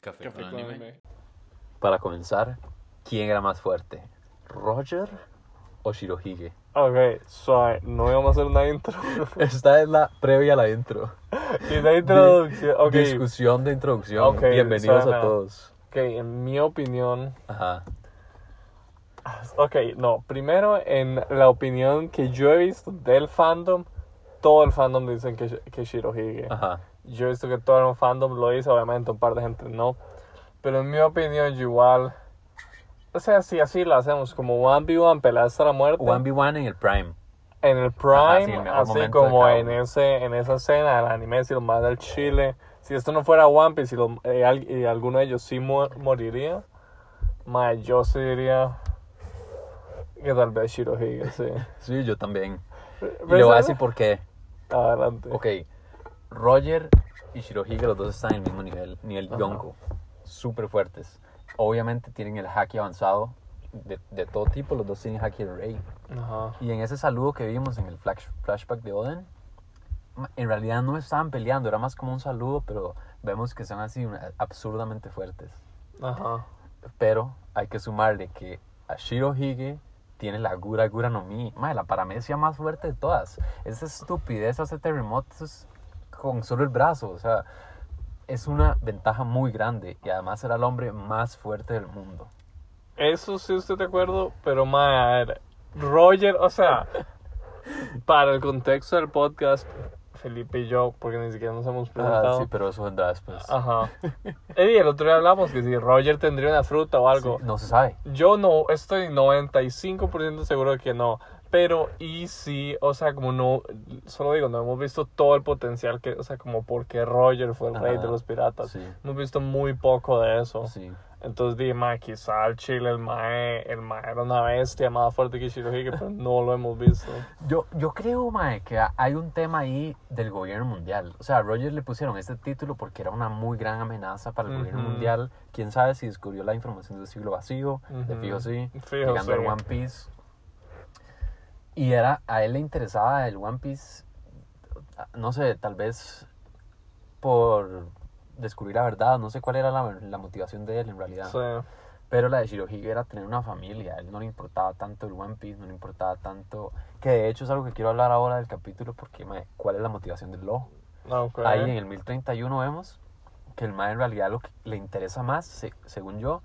Café, Café con con anime. anime. Para comenzar, ¿quién era más fuerte? ¿Roger o Shirohige? Ok, suave, no íbamos a hacer una intro. Esta es la previa a la intro. y la introducción, ok. Discusión de introducción. Ok, Bienvenidos a todos. Ok, en mi opinión. Ajá. Ok, no, primero en la opinión que yo he visto del fandom, todo el fandom dicen que, que Shirohige. Ajá. Yo he visto que todo el fandom lo dice, obviamente un par de gente no. Pero en mi opinión, igual. O sea, si así lo hacemos, como 1v1, pelea hasta la muerte. 1v1 en el Prime. en el Ajá, Prime, sí, el así como en ese en esa escena del anime, si lo manda al Chile. Si esto no fuera One Piece y, lo- eh, al- y alguno de ellos sí mu- moriría, ma, yo sí diría que tal vez Shirohige, sí. Sí, yo también. Y le voy a decir por qué. Adelante. Ok. Roger y Shirohige, los dos están en el mismo nivel. Nivel Ajá. Yonko. Súper fuertes. Obviamente tienen el haki avanzado. De, de todo tipo, los dos tienen haki de rey. Ajá. Y en ese saludo que vimos en el flash- flashback de Oden, en realidad no estaban peleando, era más como un saludo, pero vemos que son así absurdamente fuertes. Ajá. Pero hay que sumarle que a Shirohige tiene la Gura Gura no Mi, Mae, la paramecia más fuerte de todas. Esa estupidez hace terremotos con solo el brazo, o sea, es una ventaja muy grande y además era el hombre más fuerte del mundo. Eso sí estoy de acuerdo, pero ma, a ver, Roger, o sea, para el contexto del podcast, Felipe y yo, porque ni siquiera nos hemos presentado. Ah, sí, pero eso vendrá después. Ajá. Eddie, el otro día hablamos que si Roger tendría una fruta o algo. Sí, no se sabe. Yo no, estoy 95% seguro de que no. Pero, y sí, o sea, como no, solo digo, no hemos visto todo el potencial que, o sea, como porque Roger fue el rey Ajá, de los piratas. sí. Hemos visto muy poco de eso. Sí. Entonces dije, ma, quizá el Chile, el Mae, el Mae era una bestia más fuerte que Shirohige, pero no lo hemos visto. Yo, yo creo, Mae, que ha- hay un tema ahí del gobierno mundial. O sea, a Roger le pusieron este título porque era una muy gran amenaza para el gobierno Ujú. mundial. Quién sabe si descubrió la información del siglo vacío. De Ujú. fijo sí. Fijo, llegando sí. al One Piece. Y era, a él le interesaba el One Piece, no sé, tal vez por descubrir la verdad. No sé cuál era la, la motivación de él en realidad. Sí. Pero la de Shirohige era tener una familia. A él no le importaba tanto el One Piece, no le importaba tanto. Que de hecho es algo que quiero hablar ahora del capítulo porque, mae, ¿cuál es la motivación del lobo? Ok. Ahí en el 1031 vemos que el mae en realidad lo que le interesa más, se- según yo,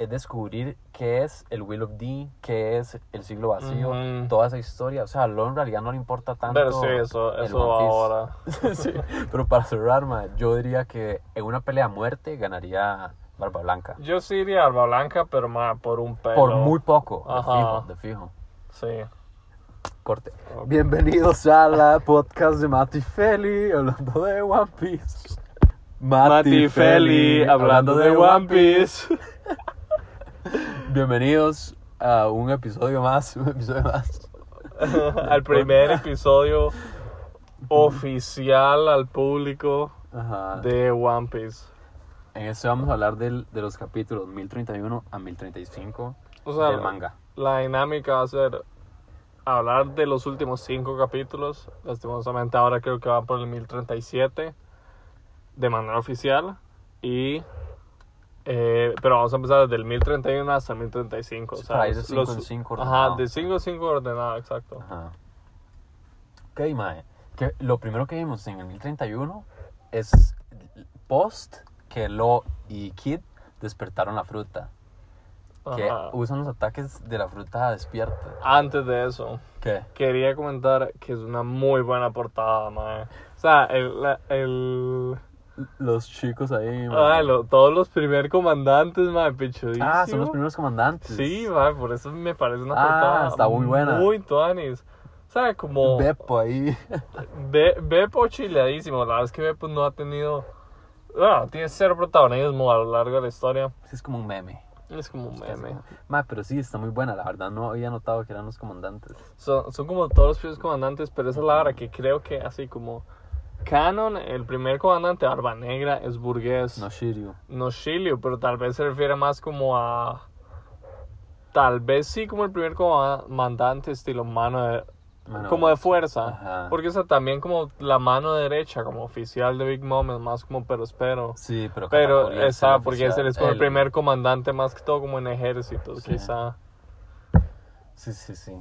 es descubrir qué es el Will of D, qué es el siglo vacío, toda esa historia. O sea, a Lo en realidad no le importa tanto. Pero sí, eso, ahora. sí, pero para cerrar, mae, yo diría que en una pelea a muerte ganaría Barba Blanca. Yo sí iría a Alba Blanca, pero más por un pelo. Por muy poco, de fijo, de fijo. Sí. Corte. Bienvenidos a la podcast de Mati Feli, hablando de One Piece. Mati Feli, hablando de One Piece. Bienvenidos a un episodio más, un episodio más. al primer episodio oficial al público Ajá. de One Piece. En este vamos a hablar del, de los capítulos 1031 a 1035 O sea, del manga. la dinámica va a ser hablar de los últimos cinco capítulos. Lastimosamente ahora creo que va por el 1037 de manera oficial. Y... eh, pero vamos a empezar desde el 1031 hasta el 1035. O sea, para ir de los- cinco los- en cinco Ajá, ordenado. de 5 en 5 ordenado, exacto. Ajá. Ok, mae. Que lo primero que vimos en el 1031 es post que Lo y Kid despertaron la fruta. Que Ajá. usan los ataques de la fruta despierta. Antes de eso, ¿Qué? quería comentar que es una muy buena portada, mae. O sea, el... el Los chicos ahí, ah, lo- todos los primer comandantes, mae, pichudísimo. Ah, son los primeros comandantes. Sí, mae, por eso me parece una Ah, portada está muy buena. Muy tuanis. O sea, como... Beppo ahí. Be Beppo chileadísimo. La verdad es que Beppo no ha tenido... Ah, tiene cero protagonismo a lo largo de la historia. es como un meme. Es como un meme. Ma, pero sí, está muy buena. La verdad, no había notado que eran los comandantes. Son, son como todos los primeros comandantes, pero esa es la hora que creo que así como... Canon, el primer comandante, Barba Negra, es burgués. No Shiryu. No Shiryu, pero tal vez se refiere más como a... Tal vez sí como el primer comandante estilo mano de, como de fuerza. ajá. Porque, o sea, también como la mano derecha, como oficial de Big Mom, es más como pero espero. Sí, pero Pero, esa, porque oficial, es como el primer comandante más que todo como en ejércitos, Sí. quizá. Sí, sí, sí.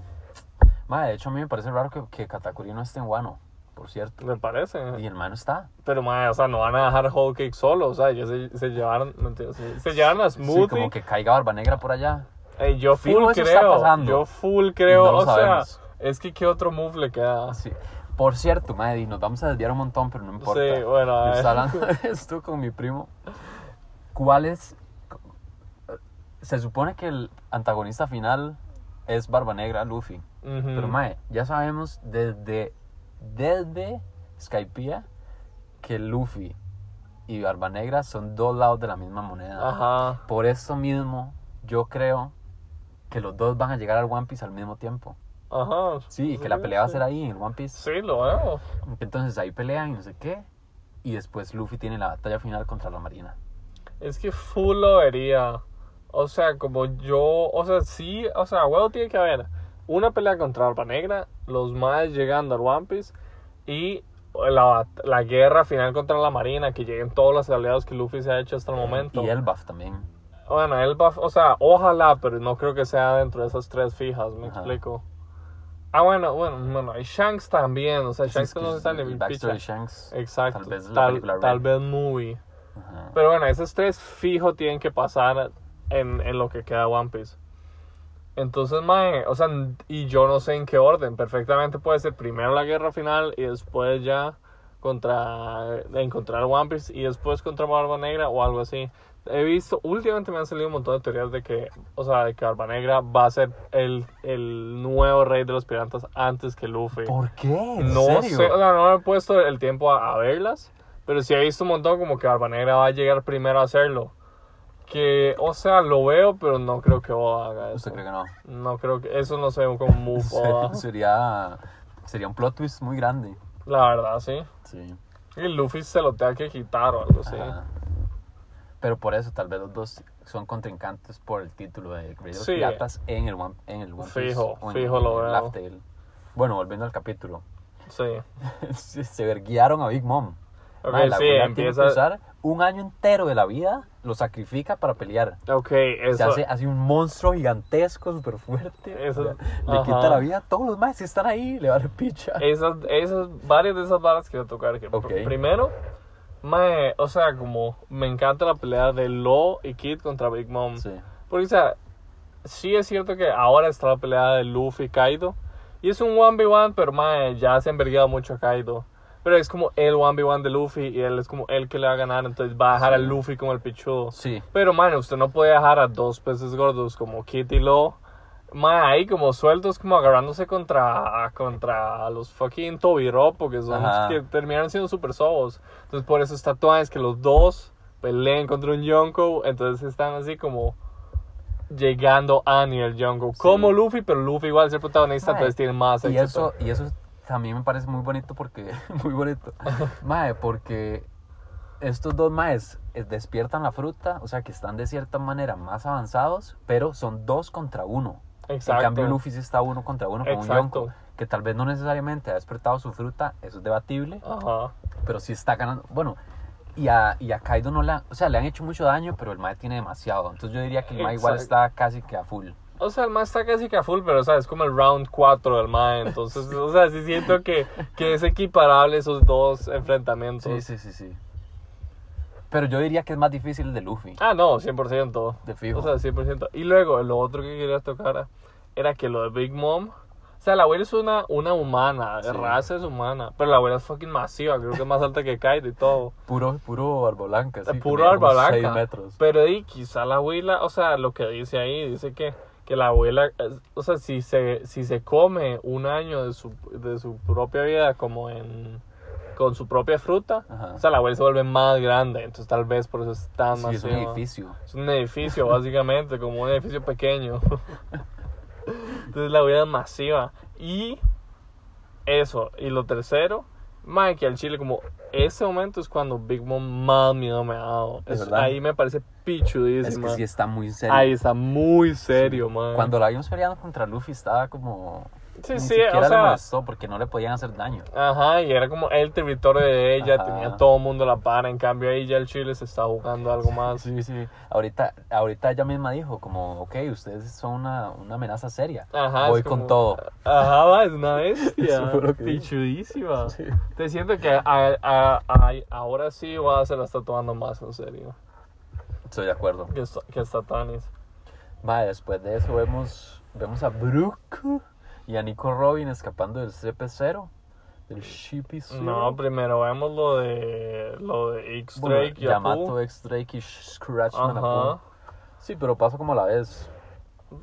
Ma, de hecho, a mí me parece raro que, que Katakuri no esté en Wano, por cierto. Me parece. Y el man está. Pero, madre, o sea, no van a dejar Whole Cake solo, o sea, ya se, se llevaron, no entiendo, se, se llevaron a Sí, Smoothie. como que caiga Barba Negra por allá. Ey, yo Fijo, full está creo, pasando. yo full creo, no o sea, sabemos. es que qué otro move le queda. Sí. Por cierto, madre, nos vamos a desviar un montón, pero no importa. Sí, bueno, Yo estaba hablando de esto con mi primo. ¿Cuál es? Se supone que el antagonista final es Barba Negra, Luffy. Pero, mae, ya sabemos desde, desde Skypiea que Luffy y Barba Negra son dos lados de la misma moneda. Ajá. Por eso mismo, yo creo que los dos van a llegar al One Piece al mismo tiempo. Ajá. Sí, que la pelea va a ser ahí en el One Piece. Sí, lo veo. Entonces ahí pelean y no sé qué. Y después Luffy tiene la batalla final contra la Marina. Es que full lo vería. O sea, como yo, o sea, sí, o sea, huevo tiene que haber una pelea contra Alba Negra, los más llegando al One Piece y la, la guerra final contra la Marina, que lleguen todos los aliados que Luffy se ha hecho hasta el momento. Y el buff también. Bueno, va, o sea, ojalá, pero no creo que sea dentro de esas tres fijas, me Ajá. explico. Ah, bueno, bueno, bueno, y Shanks también, o sea, Sí, Shanks es que no está el bien backstory picha. Shanks. Exacto, Tal vez tal, tal vez movie. Ajá. Pero bueno, esos tres fijo tienen que pasar en, en lo que queda One Piece. Entonces, mae, o sea, y yo no sé en qué orden. Perfectamente puede ser primero la guerra final y después ya contra encontrar One Piece y después contra Barba Negra o algo así. He visto, últimamente me han salido un montón de teorías de que, o sea, de que Barba Negra va a ser el, el nuevo rey de los piratas antes que Luffy. ¿Por qué? ¿En No serio? sé, o sea, no me he puesto el tiempo a, a verlas, pero sí he visto un montón como que Barba Negra va a llegar primero a hacerlo. Que, o sea, lo veo, pero no creo que Oda haga eso. ¿Usted cree que no? No creo que, eso no sé como un move Oda. sería, sería un plot twist muy grande. La verdad, sí. Sí. Y Luffy se lo tenga que quitar o algo así. Ajá. Pero por eso tal vez los dos son contrincantes por el título de los Sí. Piratas en el One, en el One Piece Fijo, en- fijo lo veo. Bueno, volviendo al capítulo. Sí. se se verguiaron a Big Mom. Ok, Mae, la sí, abuela tiene que empieza. usar un año entero de la vida, lo sacrifica para pelear. Ok, Se eso. hace así un monstruo gigantesco, súper fuerte. Eso- le ajá. quita la vida a todos los más que están ahí, le va a dar picha. Esas, esas, varias de esas varas quiero tocar. Que Ok. pr- Primero, mae, o sea, como me encanta la pelea de Law y Kid contra Big Mom. Sí. Porque, o sea, sí es cierto que ahora está la pelea de Luffy y Kaido. Y es un 1v1, pero mae, ya se ha envergado mucho a Kaido. Pero es como el 1v1 de Luffy y él es como el que le va a ganar. Entonces va a dejar a. Luffy como el pichudo. Sí. Pero, man, usted no puede dejar a dos peces gordos como Kid y Law. Man, ahí como sueltos, como agarrándose contra, contra los fucking Tobiropo, que son que terminaron siendo super sobos. Entonces, por eso está es que los dos peleen contra un Yonko. Entonces, están así como llegando a nivel Yonko. Como Luffy, pero Luffy igual es el protagonista, entonces tiene más Y éxito. eso, y eso también me parece muy bonito porque, muy bonito, mae, porque estos dos maes eh, despiertan la fruta, o sea que están de cierta manera más avanzados, pero son dos contra uno. Exacto. En cambio Luffy sí está uno contra uno con un. Yonko, que tal vez no necesariamente ha despertado su fruta, eso es debatible, Ajá. pero sí está ganando, bueno, y a, y a Kaido no le han, o sea, le han hecho mucho daño, pero el mae tiene demasiado, entonces yo diría que el mae igual está casi que a full. O sea, el más está casi que a full, pero o sea, es como el round 4 del mae. Entonces, o sea, sí siento que, que es equiparable esos dos enfrentamientos. Sí, sí, sí, sí. Pero yo diría que es más difícil el de Luffy. Ah, no, 100%. De fijo. O sea, 100%. Y luego, lo otro que quería tocar era que lo de Big Mom. O sea, la abuela es una, una humana, de Sí. raza es humana. Pero la abuela es fucking masiva, creo que es más alta que Kaido y todo. Puro, puro barba blanca. sí, Puro barba blanca. metros. Pero y quizá la abuela, o sea, lo que dice ahí, dice que, que la abuela, o sea, si se, si se come un año de su, de su propia vida como en con su propia fruta, Ajá. o sea, la abuela se vuelve más grande, entonces tal vez por eso es tan Sí, es un edificio. Es un edificio, básicamente, como un edificio pequeño. Entonces la vida es masiva. Y eso, y lo tercero, Mike, al chile, como ese momento es cuando Big Mom más miedo me ha dado. ¿De Es- verdad? ahí me parece Es pichudísima. que sí está muy serio. Ahí está muy serio, man. Cuando la vimos peleando contra Luffy estaba como... Sí, ni sí, siquiera o le sea, molestó porque no le podían hacer daño. Ajá, y era como el territorio de ella, Ajá. tenía todo el mundo la para, en cambio ahí ya el Chile se está jugando algo más. Sí, sí. Ahorita, ahorita ella misma dijo como, ok, ustedes son una, una amenaza seria. Ajá, Voy es con como- todo. Ajá, va, es una bestia. Pichudísima. Sí. Te siento que a- a- a- ahora sí va a se la está tomando más en serio Estoy de acuerdo. que, esta- que esta Tanis. Va, después de eso vemos, vemos a Brooke y a Nico Robin escapando del CP0, del Shippy. No, primero vemos lo de lo de X Bueno, y. Yamato, X-Drake y Scratchman Ajá. Sí, pero pasa como a la vez.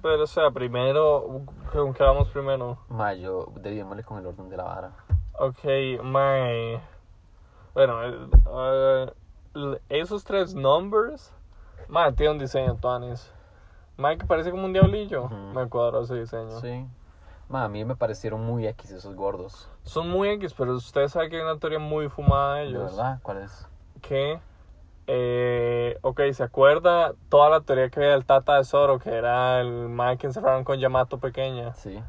Pero o sea, primero, ¿con qué vamos primero? Ma, yo debíamosle con el orden de la vara. Ok, my. Bueno, l- esos tres numbers. Man, tiene un diseño Tanis. Mike parece como un diablillo. Ujú. Me cuadró ese diseño. Sí. Ma, a mí me parecieron muy X esos gordos. Son muy X, pero usted sabe que hay una teoría muy fumada de ¿De ellos. verdad? ¿Cuál es? Que, eh, ok, ¿se acuerda toda la teoría que había del Tata de Zoro? Que era el Mae que encerraron con Yamato pequeña. Sí.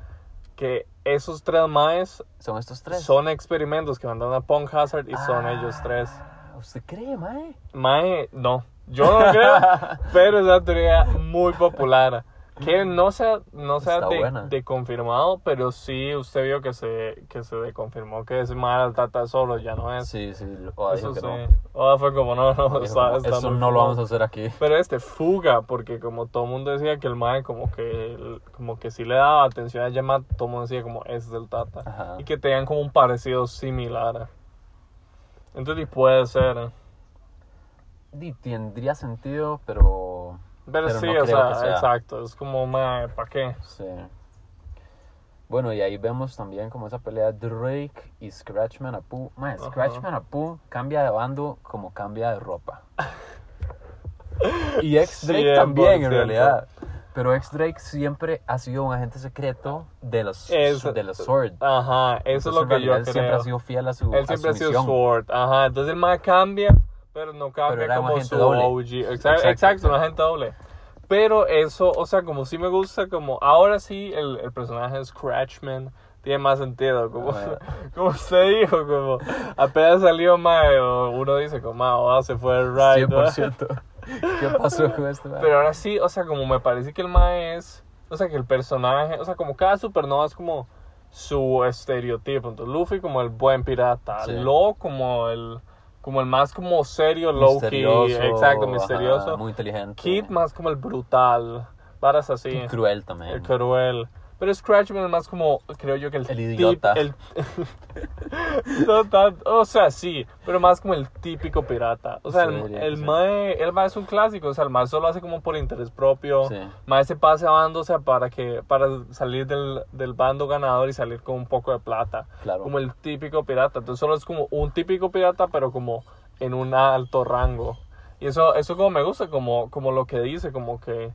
Que esos tres Maes ¿Son estos tres? son experimentos que mandaron a Punk Hazard y son Ah, ellos tres. ¿Usted cree, mae? Mae, no, yo no lo creo, pero es una teoría muy popular. Que no se ha, no se ha Está de, de confirmado, pero sí usted vio que se, que se deconfirmó que era el Tata Zoro, ya no es. Sí, sí. Oda Eso dijo que sí. no. Oda fue como, no, no, está, como, está Eso no lo fumado". vamos a hacer aquí. Pero este, fuga, porque como todo el mundo decía que el Mae como que, como que sí le daba atención a Yamato, todo el mundo decía como, ese es el Tata. Ajá. Y que tenían como un parecido similar. Entonces, puede ser. Di, tendría sentido, pero... Pero, Pero sí, no o creo sea, sea. exacto. Es como, ¿para qué? Sí. Bueno, y ahí vemos también como esa pelea Drake y Scratchman Apu. Mae. Scratchman Apu cambia de bando como cambia de ropa. Y ex Drake también, en 100%. realidad. Pero ex Drake siempre ha sido un agente secreto de los, Es- de los Sword. Ajá, eso Entonces, es lo que yo realidad, él siempre creo. ha sido fiel a su, Él a siempre ha su sido misión. Sword. Ajá, entonces el mae cambia, pero no Pero cambia un como su doble. OG. Exacto, Exacto, exacto, un exacto. agente doble. Pero eso, o sea, como sí me gusta, como ahora sí el, el personaje Scratchman tiene más sentido. Como, como usted dijo, como apenas salió mae, o uno dice como, mae, Oda se fue el ride. ¿no? 100%. ¿Qué pasó con este? Pero ahora sí, o sea, como me parece que el Mae es. O sea, que el personaje. O sea, como cada supernova es como su estereotipo. Entonces, Luffy como el buen pirata. Sí. Lo como el. Como el más como serio, low key. Misterioso, Exacto, ajá, misterioso. muy inteligente. Kid más como el brutal. Varas así. Y cruel también. El cruel. Pero Scratchman es más como, creo yo que el... El tip- idiota. el- no tanto, o sea, sí, pero más como el típico pirata. O sea, Sí, el, el mae, el mae es un clásico, o sea, el mae solo hace como por interés propio. Sí. Mae se pasa dándose para que para salir del, del bando ganador y salir con un poco de plata. Claro. Como el típico pirata. Entonces solo es como un típico pirata, pero como en un alto rango. Y eso, eso como me gusta, como, como lo que dice, como que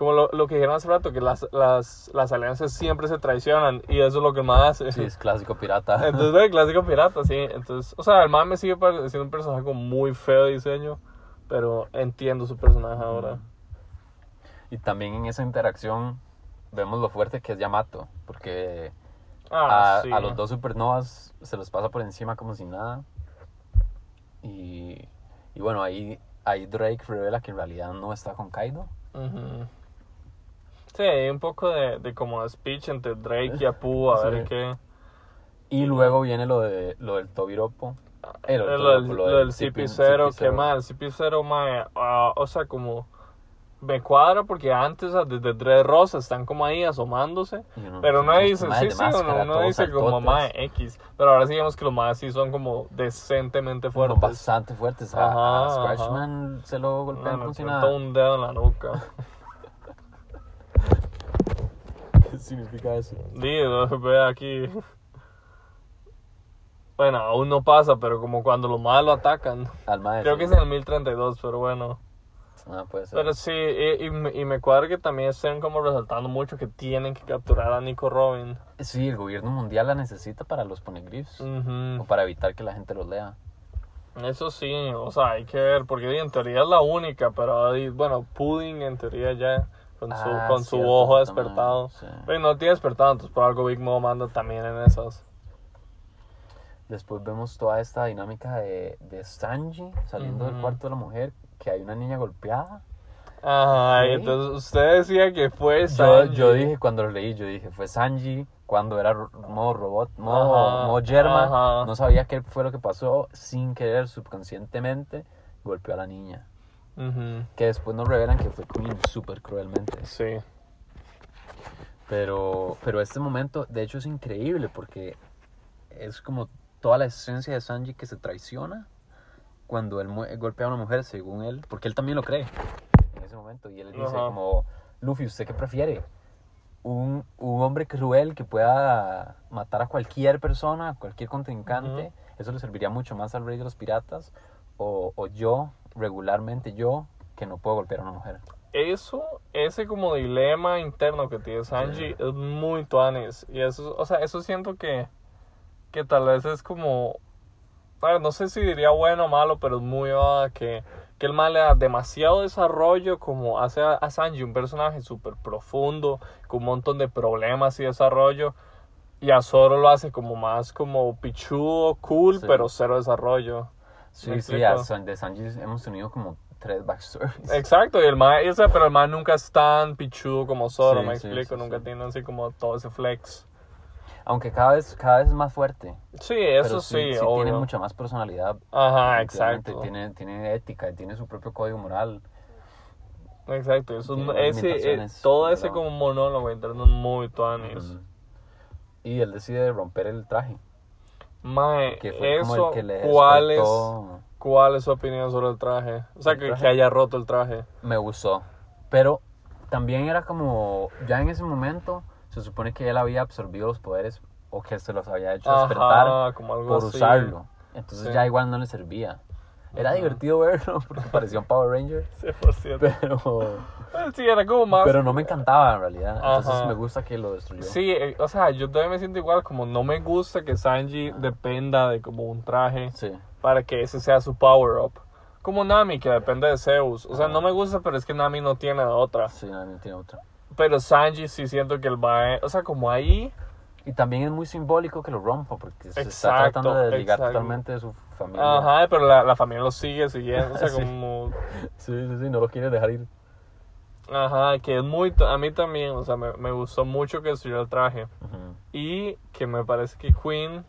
como lo, lo que dijeron hace rato, que las, las, las alianzas siempre se traicionan y eso es lo que más hace. Sí, es clásico pirata. Entonces, ve, clásico pirata, sí. Entonces, o sea, el man me sigue pareciendo un personaje con muy feo diseño, pero entiendo su personaje ahora. Y también en esa interacción vemos lo fuerte que es Yamato, porque Ah, a, sí. a los dos supernovas se los pasa por encima como si nada. Y, y bueno, ahí, ahí Drake revela que en realidad no está con Kaido. Ujú. Sí, hay un poco de, de como speech entre Drake y Apu, a Sí. ver qué. Y luego viene lo, de, lo del Tobiropo. Eh, Lo, lo del Tobiropo, lo del CP0, que mal, el CP0, mae, ah, o sea, como me cuadra porque antes desde Dread Rosa están como ahí asomándose, Y uno, pero uno estos dice, maes sí, sí, uno, todos dice como mae X, pero ahora sí vemos que los más sí son como decentemente fuertes. bastante fuertes. A, a Ajá, Scratchman se lo golpean No, nada. un dedo en la nuca. ¿Qué significa eso? Digo, ve aquí. Bueno, aún no pasa, pero como cuando los malos lo atacan. Al maestro. Creo que es en el 1032, pero bueno. Ah, puede ser. Pero sí, y, y me- y me cuadra que también estén como resaltando mucho que tienen que capturar a Nico Robin. Sí, el gobierno mundial la necesita para los poneglyphs. Ujú. O para evitar que la gente los lea. Eso sí, o sea, hay que ver, porque en teoría es la única, pero bueno, Pudding en teoría ya con su, Ah, con su cierto, ojo despertado. sí. Pero no tiene despertado, entonces por algo Big Mom anda también en esas. Después vemos toda esta dinámica de, de Sanji saliendo del cuarto de la mujer, que hay una niña golpeada. Ajá, y Sí. entonces usted decía que fue Sanji. yo dije, cuando lo leí, yo dije, fue Sanji cuando era modo robot, modo, modo yerma. ajá. No sabía qué fue lo que pasó, sin querer, subconscientemente, golpeó a la niña. Ujú, Que después nos revelan que fue Queen súper cruelmente. Sí. Pero, pero este momento, de hecho, es increíble porque es como toda la esencia de Sanji que se traiciona cuando él golpea a una mujer, según él, porque él también lo cree en ese momento. Y él dice Ajá. como, Luffy, ¿usted qué prefiere? Un, un hombre cruel que pueda matar a cualquier persona, a cualquier contrincante, eso le serviría mucho más al rey de los piratas, o, o yo, regularmente yo, que no puedo golpear a una mujer. Eso, ese como dilema interno que tiene Sanji es muy tuanis. Y eso, o sea, eso siento que, que tal vez es como, bueno, no sé si diría bueno o malo, pero es muy ah, que, que el mal le da demasiado desarrollo como hace a, a Sanji un personaje súper profundo, con un montón de problemas y desarrollo. Y a Zoro lo hace como más como pichudo, cool, Sí. pero cero desarrollo. Sí, ¿Me sí, a San- de Sanji hemos tenido como tres backstories. Exacto, y el o sea, pero el man nunca es tan pichudo como Zoro, Sí, me sí, explico, sí, nunca tiene así como todo ese flex. Aunque cada vez, cada vez es más fuerte. Sí, eso sí, sí, obvio. tiene mucha más personalidad. Ajá, exacto. Tiene, tiene ética, y tiene su propio código moral. Exacto, eso, ese, eh, todo ese como monólogo interno muy tuanis. Ujú. Y él decide romper el traje. Mae, eso, ¿cuál, es. ¿cuál es su opinión sobre el traje? O sea, ¿El que, haya roto el traje. Me gustó. Pero también era como, ya en ese momento, se supone que él había absorbido los poderes o que se los había hecho despertar Ajá, como algo por así. usarlo. Entonces Sí. ya igual no le servía. Era divertido verlo porque parecía un Power Ranger. 100%. Pero, Sí, era como más... pero no me encantaba en realidad. Entonces Ajá. me gusta que lo destruyó. Sí, eh, o sea, yo también me siento igual, como no me gusta que Sanji dependa de como un traje Sí. para que ese sea su power up. Como Nami, que depende de Zeus. O sea, no me gusta, pero es que Nami no tiene otra. Sí, no, tiene otra. Pero Sanji sí siento que él va, o sea, como ahí, Y también es muy simbólico que lo rompa porque se está Exacto, tratando de desligar exacto. totalmente de su familia. ajá, pero la, la familia lo sigue siguiendo, o sea, Sí. como, Sí, sí, sí, no lo quiere dejar ir. ajá, que es muy, a mí también, o sea, me, me gustó mucho que destruyó el traje. Ujú. Y que me parece que Queen,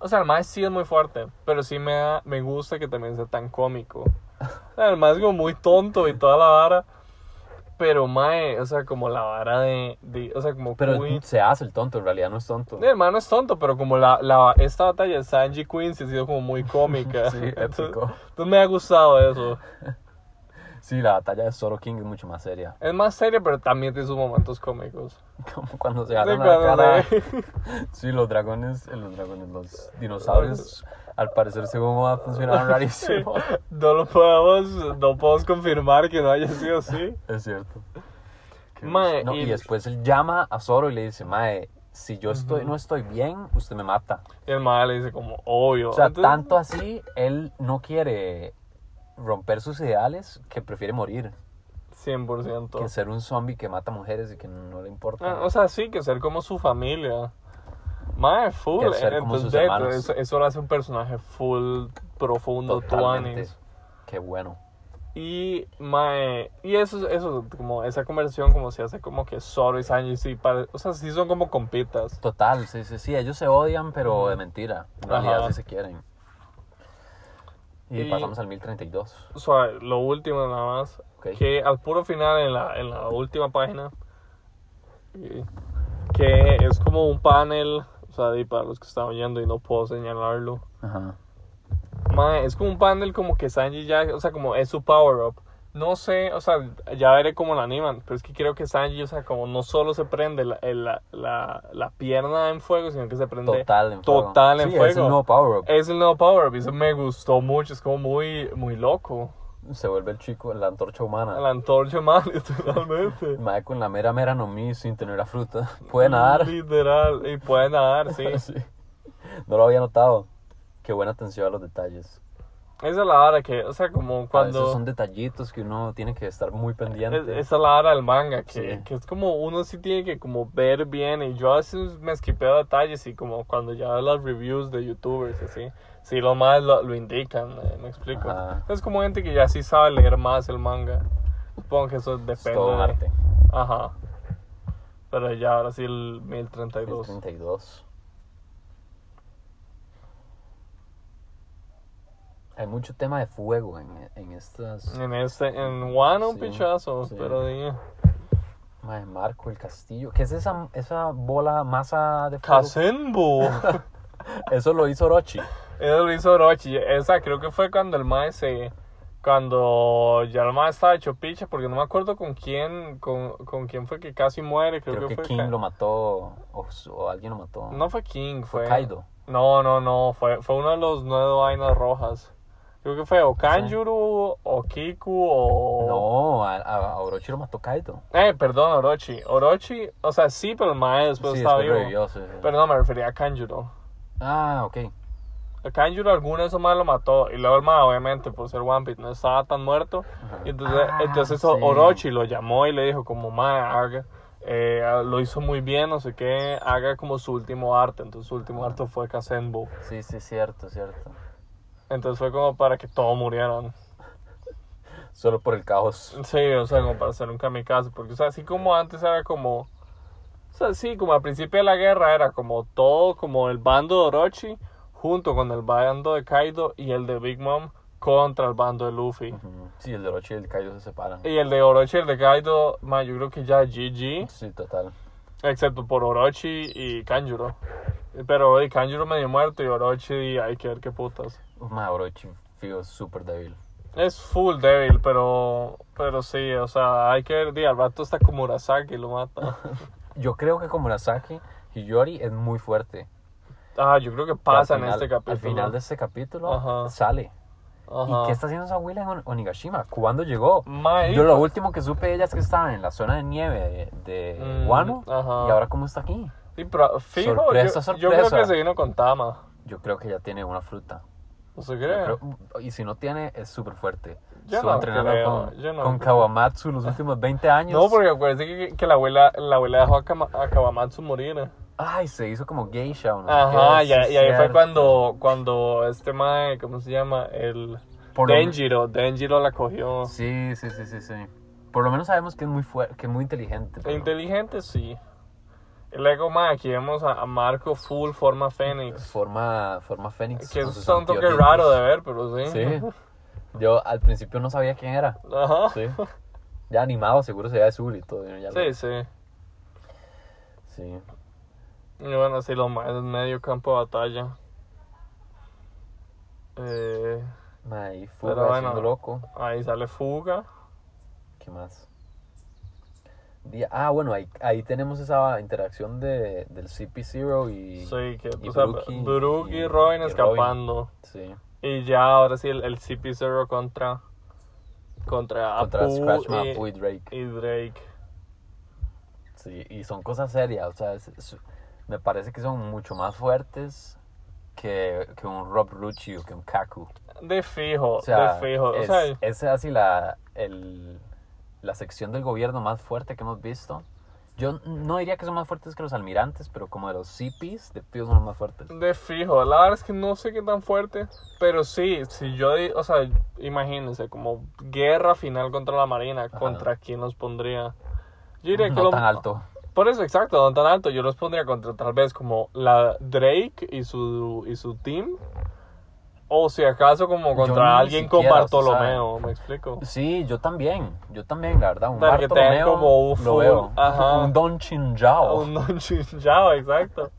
o sea, el más sí es muy fuerte, pero sí me, da- me gusta que también sea tan cómico. O sea, el más es como muy tonto y toda la vara. Pero mae, o sea, como la vara de, de o sea, como Pero Queen. se hace el tonto, en realidad no es tonto. Mi hermano es tonto, pero como la, la, esta batalla de Sanji Queen sí ha sido como muy cómica. Sí, entonces, épico. entonces me ha gustado eso. Sí, la batalla de Zoro King es mucho más seria. Es más serio, pero también tiene sus momentos cómicos. Como cuando se Sí, agarran la cuando cara. se- Sí, los dragones, eh, los dragones, los dinosaurios, al parecer según va a funcionar rarísimo. no lo podemos, no podemos confirmar que no haya sido así. Es cierto. Mae. No, y... y- después él llama a Zoro y le dice, Mae, si yo estoy, no estoy bien, usted me mata. Y el mae le dice como, obvio. O sea, Entonces, tanto así, él no quiere romper sus ideales que prefiere morir 100%. que ser un zombie que mata mujeres y que no le importa. Ah, o sea, sí, que ser como su familia. Mae, full. Entonces, hermanos. eso, lo hace un personaje full, profundo, tuanis. Qué bueno. Y, mae, y eso, eso, como esa conversación como se hace como que Zoro y Sanji sí, o sea, sí son como compitas. Total, sí, sí, sí, ellos se odian, pero de mentira. En realidad Ajá. sí se quieren. Y, Y- pasamos al 1032. O sea, lo último nada más, que al puro final en la, en la última página, que es como un panel, sea, para los que están oyendo y no puedo señalarlo, Ajá. Es como un panel como que Sanji ya, o sea, como es su power up. No sé, o sea, ya veré cómo lo animan, pero es que creo que Sanji, o sea, como no solo se prende la, la, la, la pierna en fuego, sino que se prende Total en fuego. total en sí, fuego. es el nuevo power up. Es el nuevo power up y eso me gustó mucho, es como muy, muy loco. Se vuelve el chico, la antorcha humana. La antorcha man, literalmente. Mae con la mera mera no mi sin tener la fruta. Puede nadar. Literal, y puede nadar, sí. Sí. No lo había notado. Qué buena atención a los detalles. Esa es la hora que, o sea, como A veces cuando... son detallitos que uno tiene que estar muy pendiente. Es- Esa es la hora del manga, que, Sí. que es como uno sí tiene que como ver bien y yo a veces me esquipeo detalles y como cuando ya veo las reviews de youtubers así, sí lo más lo, lo indican, eh, me explico. Ajá. Es como gente que ya sí sabe leer más el manga. Supongo que eso Es depende. todo un de- arte. Ajá. Pero ya ahora sí el El 1032. 32. Hay mucho tema de fuego en, en estas. En este, en Wano un Sí, pichazo, sí. pero di, Mae, Marco, el castillo. ¿Qué es esa, esa bola masa de fuego? Kazenbu. Eso lo hizo Orochi. Eso lo hizo Orochi. Esa creo que fue cuando el mae se. Cuando ya el mae estaba hecho picha, porque no me acuerdo con quién, con, con quién fue que casi muere. Creo, Creo que fue King Ka- lo mató o, o alguien lo mató. No fue King, Fue fue. Kaido. No, no, no. Fue, fue uno de los nueve vainas rojas. Creo que fue o Kanjuro, o Kiku, o. No, a, a- Orochi lo mató Kaido. Eh, perdón, Orochi. Orochi, o sea, sí, pero el mae después sí, estaba después vivo. revivió, sí. Pero no, me refería a Kanjuro. Ah, ok. A Kanjuro alguno de esos más lo mató. Y luego el mae, obviamente, por ser One Piece, no estaba tan muerto. Y entonces, Ah, entonces sí. Orochi lo llamó y le dijo como, mae, haga, eh, lo hizo muy bien, no sé qué, haga como su último arte. Entonces su último arte fue Kazenbo. Sí, sí, cierto, cierto. Entonces fue como para que todos murieran. Solo por el caos. Sí, o sea, como para hacer un kamikaze. Porque, o sea, así como antes era como... O sea, sí, como al principio de la guerra era como todo, como el bando de Orochi junto con el bando de Kaido y el de Big Mom contra el bando de Luffy. Sí, el de Orochi y el de Kaido se separan. Y el de Orochi y el de Kaido, man, yo creo que ya GG, Sí, total. excepto por Orochi y Kanjuro. Pero y Kanjuro medio muerto y Orochi, hay que ver qué putas. Mae, Orochi, fijo, súper débil. Es full débil, pero pero sí, o sea, hay que ver, al rato está como Murasaki y lo mata. Yo creo que como Murasaki, Hiyori es muy fuerte. Ah, yo creo que pasa en final- este capítulo. Al final de este capítulo Ajá. sale. Ajá. ¿Y qué está haciendo esa Willa en On- Onigashima? ¿Cuándo llegó? Yo lo último que supe de ella es que estaba en la zona de nieve de, de Mm, Wano. ajá. Y ahora, ¿cómo está aquí? Sí, pero fijo, Sorpresa, yo, yo creo sorpresa. que se vino con Tama. Yo creo que ya tiene una fruta. ¿No se cree? creo- y si no tiene, es súper fuerte. Yo Estuvo no entrenando creo, con, yo no con. Kawamatsu los últimos 20 años. No, porque acuérdate que, que la abuela la abuela dejó a, Kama- a Kawamatsu morir. Ay, se hizo como geisha o no Ajá, y, ahí- sí, y ahí fue cuando, cuando este mae, ¿cómo se llama? El Por lo- Denjiro, Denjiro la cogió. Sí, sí, sí, sí, sí. Por lo menos sabemos que es muy fuerte, que es muy inteligente. pero- Inteligente, sí. Y luego, mae, aquí vemos a, a Marco full forma Fénix. Forma, forma Fénix. Que está un toque raro de ver, pero sí. Sí. Yo al principio no sabía quién era. Ajá. Sí. Ya animado, seguro se veía azul y todo. ya lo- Sí, sí. Y bueno, sí, lo más en medio campo de batalla. Eh, fuga Pero bueno. haciendo loco. ahí sale Fuga. ¿Qué más? Ah, bueno, ahí, ahí tenemos esa interacción de, del CP0 y... Sí, que y o sea, Brookie y, y- Robin escapando. Sí. Y ya ahora sí el, el CP0 contra contra, Contra Apu Scratch y, y Drake. y Drake. Sí, y son cosas serias, o sea, es- es- me parece que son mucho más fuertes que, que un Rob Rucci o que un Kaku. De fijo, O sea, de fijo. es, o sea, es así la, el, la sección del gobierno más fuerte que hemos visto. Yo no diría que son más fuertes que los almirantes, pero como de los CPs, de fijo son los más fuertes. de fijo. La verdad es que no sé qué tan fuerte, pero sí, si yo, o sea, imagínense, como guerra final contra la Marina, ¿contra quién los pondría? Yo diría que No lo- tan alto. Por eso, exacto, no tan alto. Yo los pondría contra tal vez como la Drake y su, y su team. O si acaso como contra alguien con siquiera, Bartolomeo, ¿me explico? Sí, yo también. Yo también, la verdad. Un que tengan Bartolomeo como un lo veo. ajá. Un Don Chinjao. Un Don Chinjao, exacto.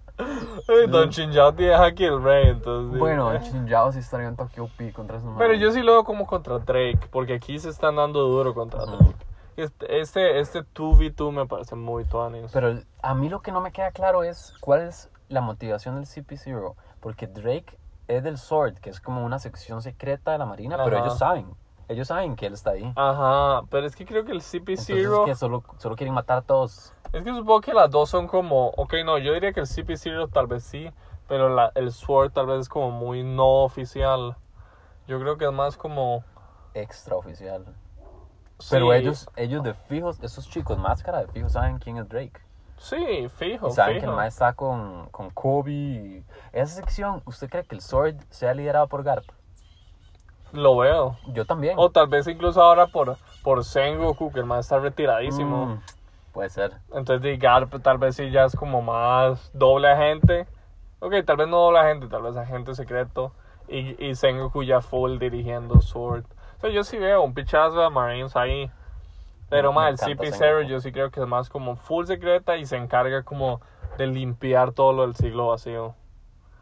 Don Chinjao tiene aquí el rey, entonces. Bueno, Don Chinjao sí estaría en Tokyo P contra su Pero yo sí lo veo como contra Drake, porque aquí se están dando duro contra. Drake. Este, este, este 2v2 me parece muy tuanis. Pero a mí lo que no me queda claro es cuál es la motivación del CP0. Porque Drake es del Sword, que es como una sección secreta de la Marina, pero ellos saben. Ellos saben que él está ahí. Ajá, pero es que creo que el Entonces CP0... que solo, solo quieren matar a todos. Es que supongo que las dos son como, ok, no, yo diría que el CP0 tal vez sí, pero la, el Sword tal vez es como muy no oficial. Yo creo que es más como... Extraoficial. Pero ellos, ellos de fijos, esos chicos máscara de fijos saben quién es Drake. Sí, fijo, saben que el mae está con, con Kobe. y- Esa sección, ¿usted cree que el Sword sea liderado por Garp? Lo veo. Yo también. O tal vez incluso ahora por, por Sengoku, que el man está retiradísimo. Mm, puede ser. Entonces, de Garp tal vez sí ya es como más doble agente. Ok, tal vez no doble agente, tal vez agente secreto. Y, y Sengoku ya full dirigiendo Sword. O sea, yo sí veo un pichazo de Marines ahí. Pero Me más, el encanta CP0 Sengoku. yo sí creo que es más como full secreta y se encarga como de limpiar todo lo del siglo vacío.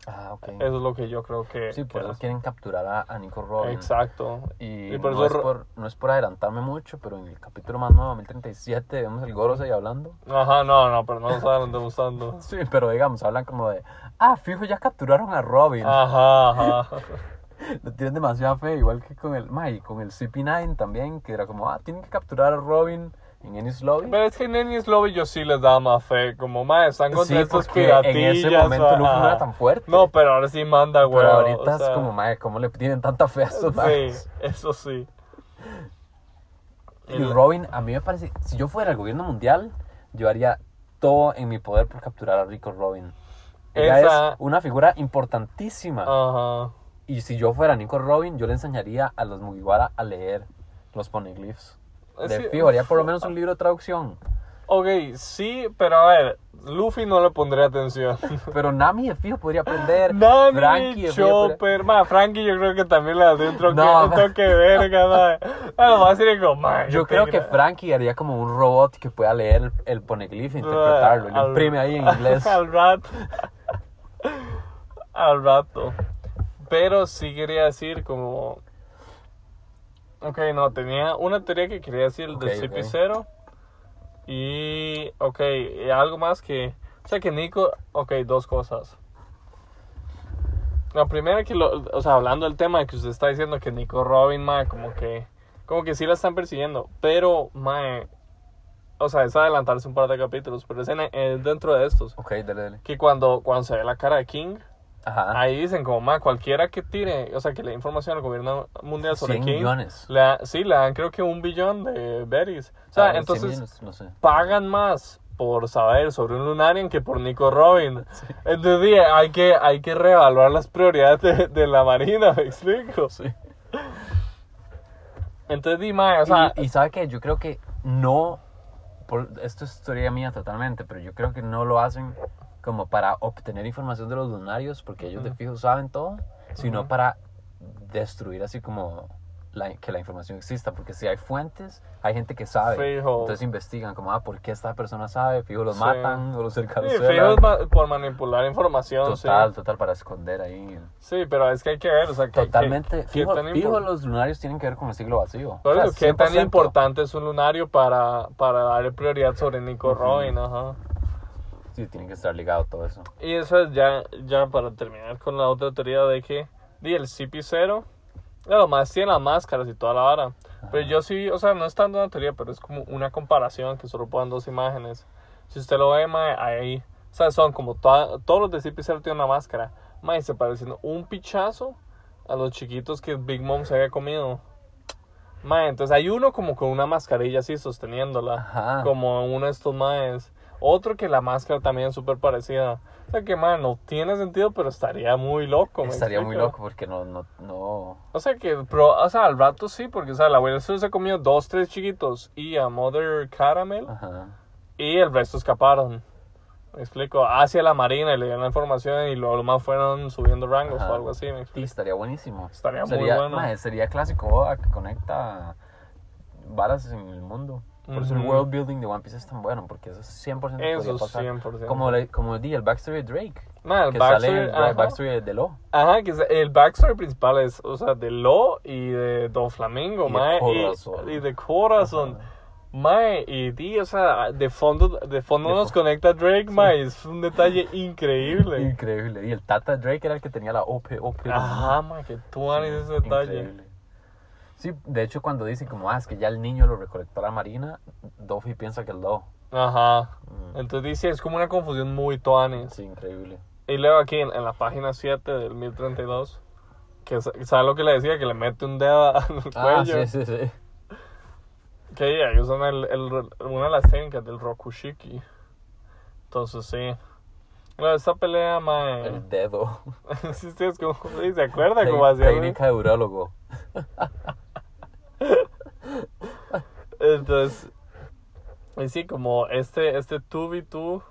Ah, ok. Eso es lo que yo creo que, Sí, por que eso es. quieren capturar a, a Nico Robin. Exacto. Y, Y por no, eso es por, no es por adelantarme mucho, pero en el capítulo más nuevo, 1037, vemos el Gorosei hablando. Ajá, no, no, pero no nos saben dónde gustando. Sí, pero digamos, hablan como de, ah, fijo, ya capturaron a Robin. Ajá, ajá. Le tienen demasiada fe, igual que con el, y con el CP9 también, que era como, ah, tienen que capturar a Robin en Ennis Lobby. Pero es que en Ennis Lobby yo sí les daba más fe. Como, más están contra Sí, estos piratillas. en ese momento Luffy no era tan fuerte. No, pero ahora sí manda, güey. pero ahorita es como, ma, ¿cómo le tienen tanta fe a estos Sí, eso sí. Y Robin, a mí me parece, si yo fuera el gobierno mundial, yo haría todo en mi poder por capturar a Rico Robin. Ella Esa- es una figura importantísima. Ajá. Y si yo fuera Nico Robin, yo le enseñaría a los Mugiwara a leer los poneglyphs. Es De que- fijo, haría por lo menos un libro de traducción. Ok, sí, pero a ver, Luffy no le pondría atención. Pero Nami de fijo podría aprender. Nami, Frankie fijo podría- Chopper, ma, Frankie yo creo que también le daría un toque, No, un toque de verga, ma. Ah, va a decir como, ma, Yo creo que Frankie haría como un robot que pueda leer el, el poneglyph e interpretarlo. y Lo Al- imprime ahí en inglés. Al rato. Al rato. Pero sí quería decir como... Ok, no, tenía una teoría que quería decir Ok, del ok. CP0. Y, ok, y algo más que... O sea, que Nico... Ok, dos cosas. La primera que lo... O sea, hablando del tema de que usted está diciendo que Nico Robin, mae, como que... Como que sí la están persiguiendo. Pero, mae... O sea, es adelantarse un par de capítulos. Pero es en- dentro de estos. Ok, dale, dale. Que cuando, cuando se ve la cara de King... Ajá. Ahí dicen como, ma, cualquiera que tire, o sea, que le dé información al gobierno mundial sobre 100 King, millones. le da- sí, le dan creo que un billón de berries. O sea, Ah, 100 entonces millones, no sé. pagan más por saber sobre un Lunarian que por Nico Robin. Entonces dije, hay que, hay que reevaluar las prioridades de, de la marina, ¿me explico? Sí. Entonces di, o sea, y, y sabe que yo creo que no, por, esto es teoría mía totalmente, pero yo creo que no lo hacen como para obtener información de los lunarios, porque ellos de fijo saben todo, sino Ujú. para destruir así como la- que la información exista, porque si hay fuentes, hay gente que sabe, Fijo. entonces investigan como, ah, ¿por qué esta persona sabe? Fijo, los Sí. matan o los sí, encarcelan. fijo por manipular información, Total, sí. total, para esconder ahí. Sí, pero es que hay que ver, o sea, que, Totalmente, que, fijo, tan fijo los lunarios tienen que ver con el siglo vacío. Por O sea, ¿qué tan 100%. importante es un lunario para, para darle prioridad sobre Nico Ujú. Robin? Ajá. Sí, tiene que estar ligado todo eso. Y eso es ya, ya para terminar con la otra teoría de que di, el CP0, lo más tiene las máscaras y toda la vara. Pero yo sí, o sea, no es tanto una teoría, pero es como una comparación que solo ponen dos imágenes. Si usted lo ve, mae, ahí, o sea, son como toda- todos los de CP0 tienen una máscara. Mae, se parecen un pichazo a los chiquitos que Big Mom se había comido. Mae, entonces hay uno como con una mascarilla así sosteniéndola Ajá. como uno de estos maes. Otro que la máscara también es súper parecida. O sea que, man, no tiene sentido, pero estaría muy loco. ¿me Estaría muy loco porque no, no, no. O sea que, pero, o sea, al rato sí, porque, o sea, la abuela se comió dos, tres chiquitos y a Mother Caramel Ajá. y el resto escaparon. Me explico, hacia la marina y le dieron la información y luego lo más fueron subiendo rangos Ajá. o algo así. Me explico. estaría buenísimo. Estaría muy sería, bueno. mae, sería clásico Oda que conecta varas en el mundo. Por eso el Ujú. world building de One Piece es tan bueno, porque eso 100% podría Eso pasar. 100%. Como, le- como di el backstory de Drake. Man, el que backstory, sale el ajá. backstory de Delo. Ajá, que es- el backstory principal es, o sea, de Lo y de Don Flamingo, Y de mae, Corazon. y, y de Corazon. Ajá. Mae, y di, o sea, de fondo, de fondo De nos fo- conecta Drake, mae, es un detalle increíble. Increíble. Y el Tata Drake era el que tenía la OP, OP. Ajá, mae, que tú ese detalle. Increíble. Sí, de hecho cuando dicen como, ah, es que ya el niño lo recolectó la marina, Duffy piensa que el Lo. Ajá. Mm. Entonces dice, es como una confusión muy tuanis. Sí, increíble. Y luego aquí en, en la página 7 del 1032, que sa- ¿sabe lo que le decía? Que le mete un dedo al Ah, cuello. sí, sí, sí. Que ya, ellos son el, el- una de las técnicas del Rokushiki. Entonces, sí. Bueno, esta pelea, mae. El dedo. sí, sí, es como, ¿se acuerda cómo hacía? Técnica de urólogo. Entonces, y sí, como este, este 2v2,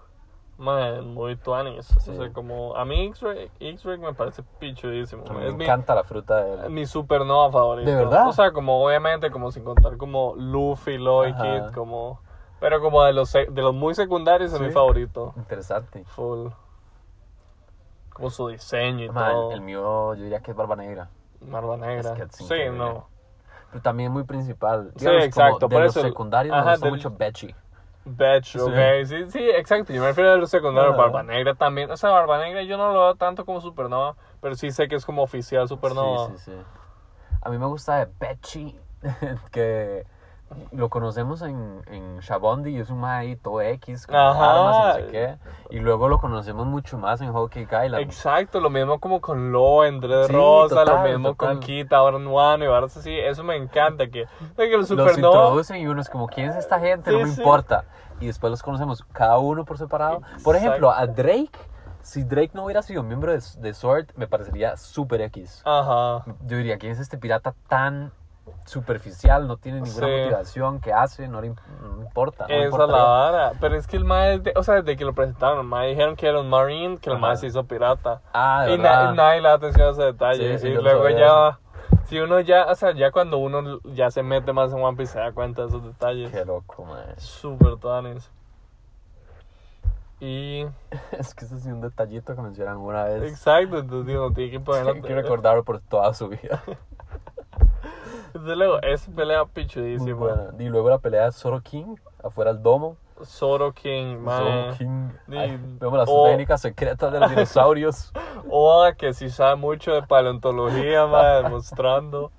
mae, muy tuanis. Sí. O sea, como, a mí X-Ray X-Ray me parece pichudísimo. Es me mi, encanta la fruta de él. mi supernova favorito. ¿De verdad? O sea, como obviamente, como sin contar como Luffy, Lloyd. Kid, como... Pero como de los, de los muy secundarios es mi Sí. favorito. Interesante. Full. Como su diseño y Ma, todo. el, mío, yo diría que es barba negra. Barba negra. Es que es sí, no. Pero también muy principal. Sí, exacto, Como de por los eso secundarios ajá, me gusta del- mucho Betchy. Betch, Sí. ok. Sí, sí, exacto. Yo me refiero a los secundarios. Barba negra también. O sea, Barba negra yo no lo veo tanto como Supernova. Pero sí sé que es como oficial Supernova. Sí, sí, sí. A mí me gusta de Betchy, que lo conocemos en, en Shabondi y es un todo X, con armas y no sé qué. Y luego lo conocemos mucho más en Hockey Island. Exacto, lo mismo como con Lo Dread Sí, Rosa, lo total, mismo total. con Kit ahora en Wano y ahora así. Eso me encanta. Que, que los Los Supernova. introducen y uno es como, ¿quién es esta gente? no Sí, me sí. importa. Y después los conocemos cada uno por separado. Por Exacto. ejemplo, a Drake, si Drake no hubiera sido miembro de, de SWORD, me parecería super X. Ajá. Yo diría, ¿quién es este pirata tan superficial? No tiene ninguna Sí. motivación, ¿qué hace? No le imp- no le importa. No Esa es importa la vara. Pero es que el mae, o sea, desde que lo presentaron, el mae dijeron que era un marine, que el mae se hizo pirata. Ah, y, na- y nadie le da atención a ese detalle. Sí, sí, y luego ya, si uno ya, o sea, ya cuando uno ya se mete más en One Piece se da cuenta de esos detalles. Qué loco, man. Súper tuanis. Y, Es que ese es un detallito que mencionan una vez. exacto, entonces digo, tiene que ponerlo. Hay que recordarlo por toda su vida. Desde luego, es pelea pichudísima. Y luego la pelea de Zoro King, afuera del domo. Zoro King, mae. Zoro King. Ay, vemos las o- técnicas secretas de los dinosaurios. Oda, que sí sabe mucho de paleontología, mae, demostrando.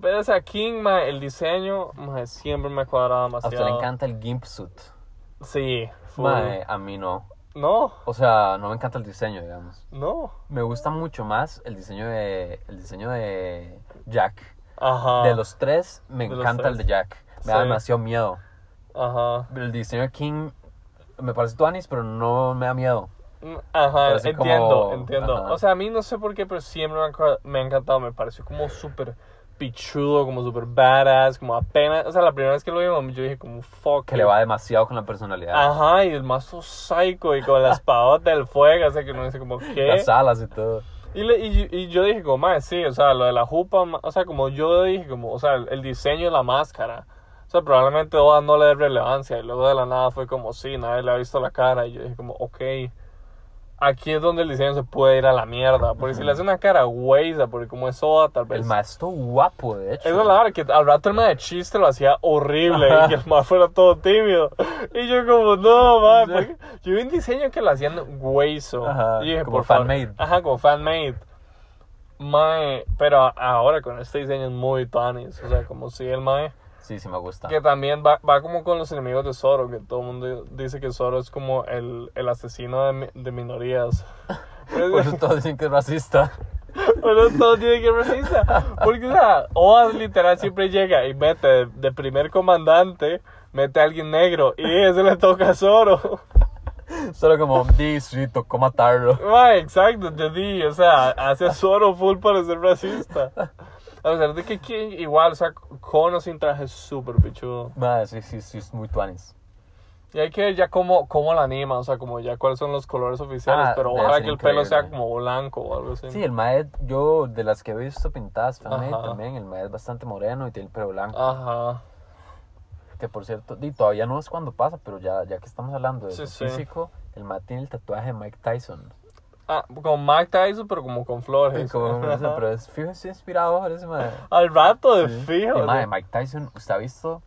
Pero o sea, King, mae, el diseño, mae, siempre me cuadraba A demasiado. usted le encanta el Gimp Suit. Sí. full. Mae, a mí no. No, O sea, no me encanta el diseño, digamos. no. Me gusta mucho más el diseño de, el diseño de Jack. Ajá. De los tres, me De encanta el de. Jack. Me da demasiado miedo. Ajá. El diseño de King me parece tuanis, pero no me da miedo. Mm, Ajá, entiendo, como- entiendo. ajá. O sea, a mí no sé por qué, pero siempre me ha, enca- me ha encantado. Me pareció como súper pichudo, como súper badass, como apenas... O sea, la primera vez que lo vi, yo dije como, fuck. Que le va demasiado con la personalidad. Ajá, y el mazo psycho y con la espadota del fuego, o sea, que uno dice como, ¿qué? Las alas y todo. Y, le- y, y yo dije como, más sí, o sea, lo de la jupa, o sea, como yo dije como, o sea, el, el diseño de la máscara. O sea, probablemente Oda no le dé relevancia y luego de la nada fue como, sí, nadie le ha visto la cara y yo dije como, ok, aquí es donde el diseño se puede ir a la mierda. Porque si le hace una cara huesa, porque como es Oda, tal vez... El maestro guapo, de hecho. Es la hora que al rato el ma de chiste lo hacía horrible y que el ma fuera todo tímido. Y yo como, no, ma, Sí. yo vi un diseño que lo hacían hueso. Ajá, Y dije, como por fan-made. Ajá, como fan-made. Mae, pero ahora con este diseño es muy tanis. O sea, como si el mae. Sí, sí me gusta. Que también va, va como con los enemigos de Zoro. Que todo el mundo dice que Zoro es como el, el asesino de, de minorías. Por eso todos dicen que es racista. Pero todo tiene que ver racista. Porque, o sea, Oda literal siempre llega y mete de, de primer comandante, mete a alguien negro y ese le toca a Zoro. Solo como, di, sí, tocó matarlo. Ma, exacto, te di, o sea, hace a Zoro full para ser racista. A pesar de que aquí igual, o sea, con o sin traje es súper pichudo. Madre, sí, sí, sí, es muy tuanis. Y hay que ver ya cómo, cómo la anima, o sea, como ya cuáles son los colores oficiales, Ah, pero ojalá que el pelo sea como blanco o algo así. Sí, el mae, yo de las que he visto pintadas Ajá. también, el mae es bastante moreno y tiene el pelo blanco. Ajá. Que por cierto, di, todavía no es cuando pasa, pero ya, ya que estamos hablando de Sí, físico, el mae tiene el tatuaje de Mike Tyson. Ah, con Mike Tyson, pero como con flores. Como, pero es fijo, es inspirado por ese mae. Al rato de Sí. fijo. Y, sea. Mike Tyson, ¿usted ha visto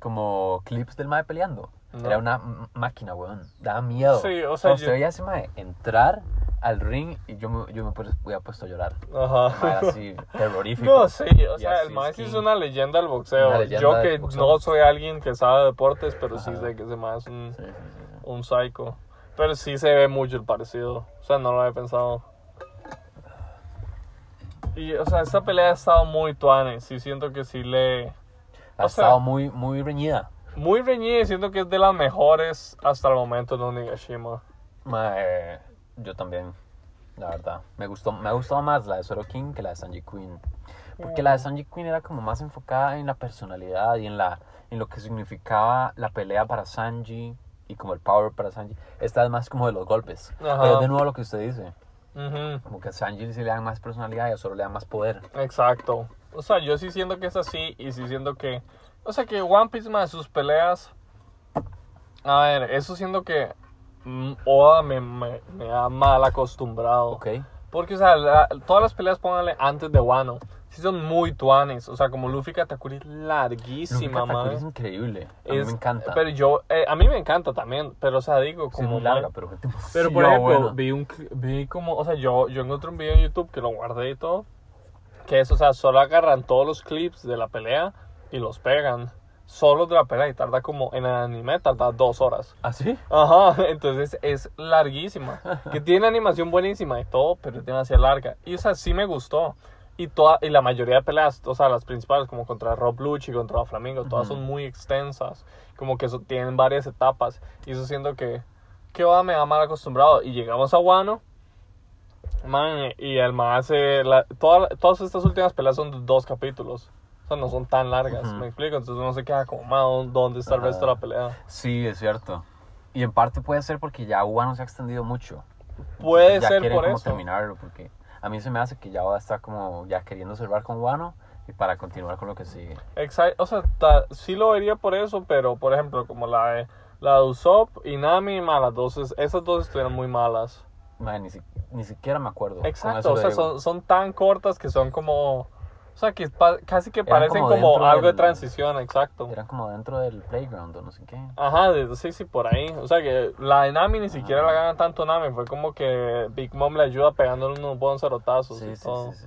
como clips del mae peleando? No. Era una máquina, weón. Daba miedo. Sí, o sea, usted yo- veía a ese mae entrar al ring y yo me, yo me hubiera puesto a llorar. Ajá. Mae, así, terrorífico. No, sí, o sea, el maestro es una leyenda del boxeo. Leyenda Yo que boxeo. no soy alguien que sabe de deportes, pero sí sé que ese más es un, Sí, sí, sí. un psycho. Pero sí se ve mucho el parecido. O sea, no lo había pensado. Y, o sea, esta pelea ha estado muy tuane. Sí, siento que sí le. Ha O sea- estado muy, muy reñida. Muy reñida y siento que es de las mejores hasta el momento de Onigashima. Mae, yo también, la verdad. Me gustó, me ha gustado más la de Zoro King que la de Sanji Queen. Porque la de Sanji Queen era como más enfocada en la personalidad y en, la, en lo que significaba la pelea para Sanji y como el power para Sanji. Esta es más como de los golpes. Ajá. Pero es de nuevo lo que usted dice. Como que a Sanji sí le dan más personalidad y a Zoro le dan más poder. Exacto. O sea, yo sí siento que es así y sí siento que... O sea, que One Piece más sus peleas... A ver, eso siento que... mm, Oda me, me, me ha mal acostumbrado. Ok. Porque, o sea, la- todas las peleas, póngale antes de Wano, sí son muy tuanes. O sea, como Luffy Katakuri es larguísima, Luffy Katakuri es increíble. A mí Es- me encanta. Pero yo, eh, a mí me encanta también, pero, o sea, digo, Sí, es como muy larga, pero, Pero por ejemplo, buena. vi un vi como, o sea, yo, yo encontré un video en YouTube que lo guardé y todo, que es, o sea, solo agarran todos los clips de la pelea y los pegan. Solo de la pelea y tarda como, en el anime tarda dos horas. ¿Ah, sí? Ajá, entonces es larguísima. Que tiene animación buenísima y todo, pero es demasiado larga. Y o sea, sí me gustó. Y, toda, y la mayoría de peleas, o sea, las principales, como contra Rob Lucci, contra Flamingo, todas Ujú. son muy extensas. Como que eso, tienen varias etapas. Y eso siento que, que va, me ha mal acostumbrado. Y llegamos a Wano. Man, y el hace. La, toda- todas estas últimas peleas son de dos capítulos. O sea, no son tan largas, Ujú. me explico. Entonces uno se queda como, man, ¿dónde está el resto de la Ajá. pelea? Sí, es cierto. Y en parte puede ser porque ya Wano se ha extendido mucho. Puede Entonces ser por eso. terminarlo porque a mí se me hace que ya va a estar como ya queriendo cerrar con Wano y para continuar con lo que sigue. Exacto, o sea, ta- sí lo vería por eso, pero por ejemplo, como la de, la de Usopp y Nami, ma, las dos, es- esas dos estuvieron muy malas. Madre, ni, si- ni siquiera me acuerdo. Exacto, o sea, son, son tan cortas que son como, o sea, que casi que Eran parecen como algo de transición, exacto. Eran como dentro del playground o no sé qué. Ajá, de, sí, sí, por ahí. O sea, que la de Nami ni siquiera la gana tanto Nami, fue como que Big Mom le ayuda pegándole unos buenos zarotazos Sí, y sí, todo. sí.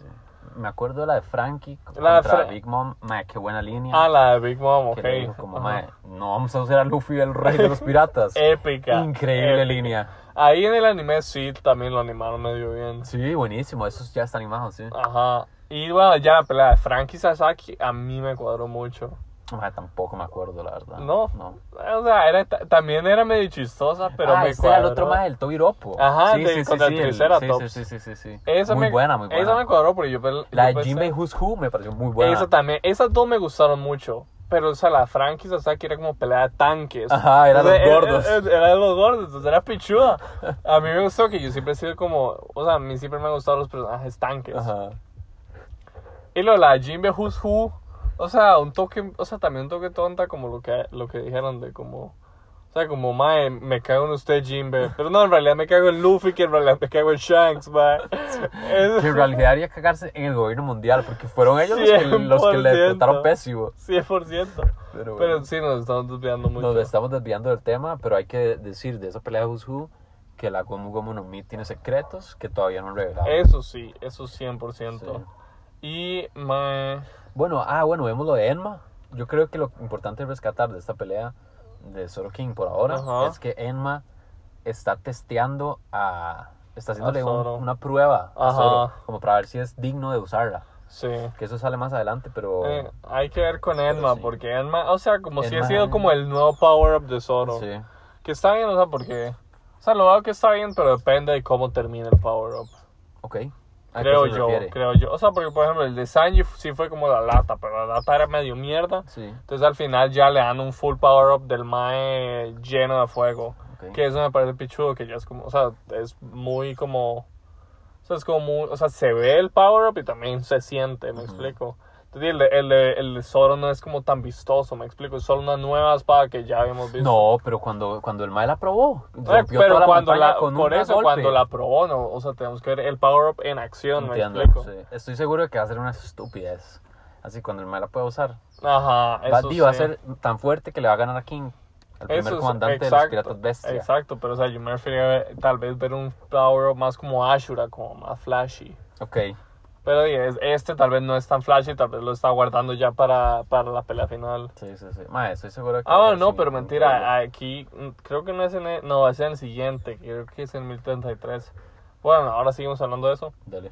Me acuerdo de la de Frankie La de contra Fra- Big Mom. Madre, qué buena línea. Ah, la de Big Mom, ok. dijo como, madre, no vamos a usar a Luffy el rey de los piratas. Épica. Increíble épica. línea. Ahí en el anime sí también lo animaron medio bien. Sí, buenísimo. Eso ya está animado, sí. Ajá. Y bueno, ya la pelea de Frankie Sasaki a mí me cuadró mucho. Madre, tampoco me acuerdo, la verdad. No. No. O sea, era, ta- también era medio chistosa, pero ah, me este era el otro más, el Toby Ropo. Ajá, sí, de- sí, contra sí, el Triceratops. Sí, sí, sí, sí. Esa muy me, buena, muy buena. Esa me cuadró porque yo, La yo de Jinbei Who's Who me pareció muy buena. Esa también. Esas dos me gustaron mucho. Pero, o sea, la Frankie Sasaki era como pelea de tanques. Ajá, eran O sea, los era- gordos. Era, era de los gordos, entonces era pichuda. A mí me gustó que yo siempre he sido como... O sea, a mí siempre me han gustado los personajes tanques. Ajá. Y lo de la Jinbe Who's Who, o sea, un toque, o sea, también un toque tonta como lo que, lo que dijeron de como, o sea, como, mae, me cago en usted Jinbe, pero no, en realidad me cago en Luffy, que en realidad me cago en Shanks, mae. Que en realidad haría cagarse en el gobierno mundial porque fueron ellos los que, los que le 100%. trataron pésimo. 100%. Pero, bueno, Pero sí, nos estamos desviando mucho. nos estamos desviando del tema, pero hay que decir de esa pelea de Who's Who que la Gomu Gomu no Mi tiene secretos que todavía no han revelado. Eso sí, eso 100%. Sí. Y, mae, Bueno, ah, bueno, vemos lo de Enma. Yo creo que lo importante rescatar de esta pelea de Zoro King por ahora Ajá. es que Enma está testeando a... Está haciéndole A un- una prueba a. Zoro, como para ver si es digno de usarla. sí. Que eso sale más adelante, pero... Eh, hay que ver con Enma, sí. porque Enma, o sea, como si ha Enma- sido como el nuevo power-up de Zoro. sí. Que está bien, o sea, porque. O sea, lo que está bien, pero depende de cómo termine el power up. Ok. ¿A qué Creo yo, refiere? creo yo. O sea, porque por ejemplo el de Sanji sí fue como la lata, pero la lata era medio mierda. Sí. Entonces al final ya le dan un full power up del Mae lleno de fuego. Que eso me parece pichudo, que ya es como, o sea, es muy como. O sea, es como muy. O sea, se ve el power up y también se siente, me explico. El el, el Zoro no es como tan vistoso, me explico. Es solo una nueva espada que ya habíamos visto. No, pero cuando, cuando el Mae la probó, Eh, rompió pero toda la cuando la, con por un eso golpe. cuando la probó, no, o sea, tenemos que ver el power up en acción, Entiendo, me explico. sí. Estoy seguro de que va a ser una estupidez. Así cuando el Mae la pueda usar. Ajá, Va, eso va a ser tan fuerte que le va a ganar a King, el primer Eso es- comandante de los piratas bestia. Exacto, pero o sea, yo me refería a tal vez ver un power up más como Ashura, como más flashy. Ok. Pero di, es- este tal vez no es tan flashy, tal vez lo está guardando ya para, para la pelea final. Sí, sí, sí. Mae, estoy seguro que. Ah, no, pero mentira, aquí mm, creo que no es en el, no, es en el siguiente, creo que es en 1033. Bueno, ahora seguimos hablando de eso. Dale.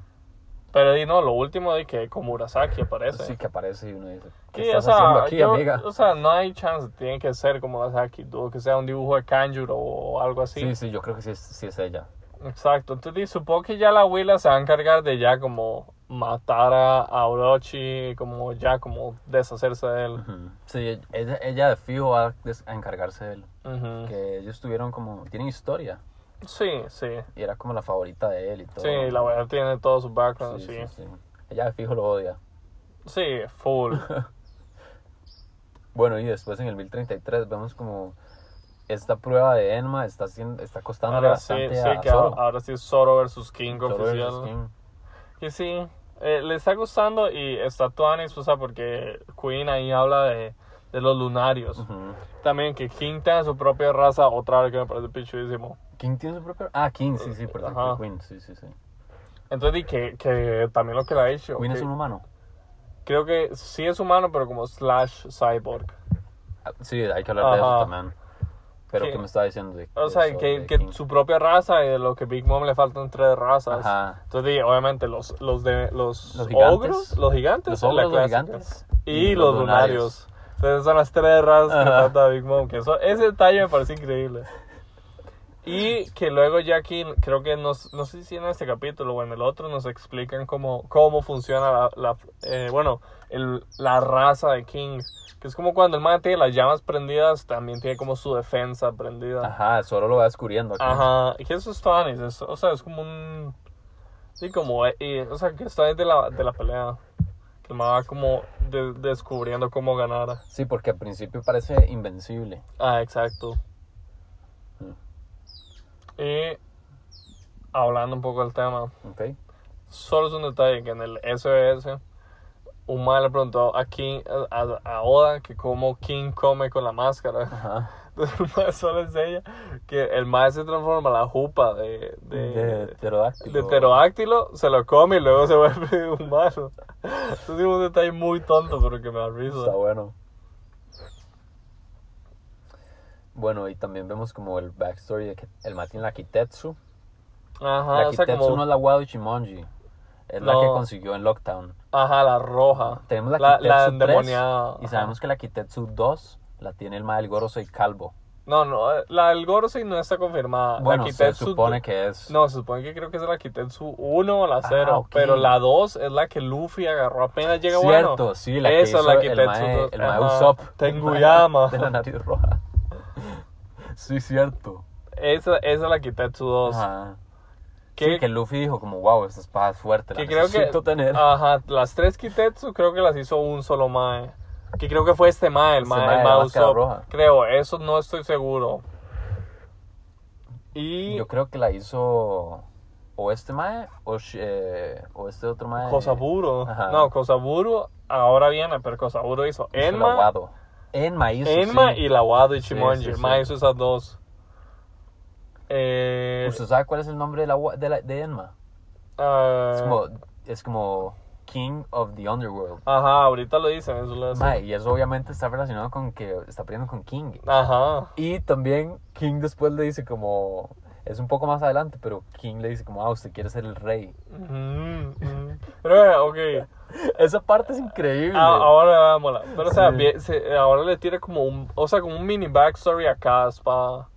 Pero y no, lo último de que Komurasaki aparece. Sí, que aparece y uno dice, ¿qué Sí, estás o sea, haciendo aquí, yo- amiga? O sea, no hay chance, tiene que ser como Murasaki, dudo que sea un dibujo de Kanjuro o algo así. Sí, sí, yo creo que sí es, sí es ella. Exacto, entonces supongo que ya la abuela se va a encargar de ya como matar a, Orochi, como ya como deshacerse de él. Ujú. Sí, ella, ella de fijo va a encargarse de él. Que ellos tuvieron como, tienen historia. Sí, sí. Y era como la favorita de él y todo. Sí, la abuela tiene todo su background, Sí, sí. sí, sí. Ella de fijo lo odia. Sí, full. Bueno, y después en el 1033 vemos como esta prueba de Enma está, haciendo, está costándole Ahora sí, bastante sí, a que Zoro. ahora, ahora sí es Zoro versus King Zoro oficial. versus King. Que sí, eh, le está gustando y está o sea, porque Queen ahí habla de, de los lunarios. También que King tenga su propia raza, otra vez que me parece pichudísimo. ¿King tiene su propio? Ah, King, sí, sí, perdón. Ajá. Queen, sí, sí, sí. Entonces, y que, que también lo que le ha dicho. Queen que es un humano. Creo que sí es humano, pero como slash cyborg. Ah, Sí, hay que hablar de eso también. Pero, Que- ¿qué me está diciendo? De, O sea, que, que su propia raza y de lo que Big Mom le faltan tres razas. Ajá. Entonces, obviamente, los, los de los, Los gigantes. ogros, los gigantes, Los ogros, los gigantes. y, los lunarios. Entonces, son las tres razas que Ajá. falta a Big Mom. Que eso, ese detalle me parece increíble. Y que luego ya aquí, creo que nos, no sé si en este capítulo o en el otro, nos explican cómo, cómo funciona la, la, eh, bueno, el, la raza de King. Que es como cuando el man tiene las llamas prendidas, también tiene como su defensa prendida. Ajá, solo lo va descubriendo aquí. Ajá, y eso es Tuanis, es- o sea, es como un... Sí, como, eh, y, o sea, que está de la, de la pelea. Que me va como de- descubriendo cómo ganar. Sí, porque al principio parece invencible. Ah, exacto. Mm. Y hablando un poco del tema, ¿Ok? solo es un detalle que en el SOS, un man le preguntó a King, a, a Oda, que cómo King come con la máscara. Ajá. Entonces el mae solo enseña que el mae se transforma en la jupa de, de, De pterodáctilo. de pterodáctilo, se lo come y luego se vuelve humano. Entonces es un detalle muy tonto, pero que me da risa. Está bueno. Bueno, y también vemos como el backstory de que el man tiene la Kitetsu. Ajá, la o sea, Kitetsu como, no es la Wado Ichimonji. Es la No. que consiguió en Lockdown. ajá, la roja. Tenemos la, La, Kitetsu la 3, endemoniada. Y ajá. sabemos que la Kitetsu 2 la tiene el mal Gorosei Calvo. No, no, la del Gorosei no está confirmada. Bueno, la se Kitetsu supone que es... No, se supone que creo que es la Kitetsu 1 o la 0. Ah, ok. Pero la 2 es la que Luffy agarró apenas llega Cierto, bueno. sí, la que Esa es hizo la el Kitetsu mae, 2. el mae. Usopp. Tenguyama. De la nariz roja. Sí, cierto. Esa, esa es la Kitetsu 2. Ajá. Que, Sí, que Luffy dijo como, wow, esta espada es fuerte, la que creo que tener. ajá, las tres Kitetsu creo que las hizo un solo Mae. Que creo que fue este Mae, el Este Mae, la mae Usopp. roja. Creo, eso no estoy seguro. Y Yo creo que la hizo o este mae o, eh, o este otro mae. Kosaburo. Ajá. No, Kosaburo ahora viene, pero Kosaburo hizo Enma. Enma hizo, Enma sí. y la Wado y Chimonji. sí, sí. Mae hizo esas dos. Eh, ¿Usted sabe cuál es el nombre de, la, de, la- de Enma? ah, Es como, es como King of the Underworld. Ajá, ahorita lo dicen, eso lo hacen. Mae, y eso obviamente está relacionado con que está peleando con King. Ajá. Y también King después le dice como, es un poco más adelante, pero King le dice como, ah, usted quiere ser el rey. Mm, mm. Pero, ok. Esa parte es increíble. Ah, ahora vámonos. Pero, o sea, Sí. ahora le tira como un, o sea, como un mini backstory a Caspa.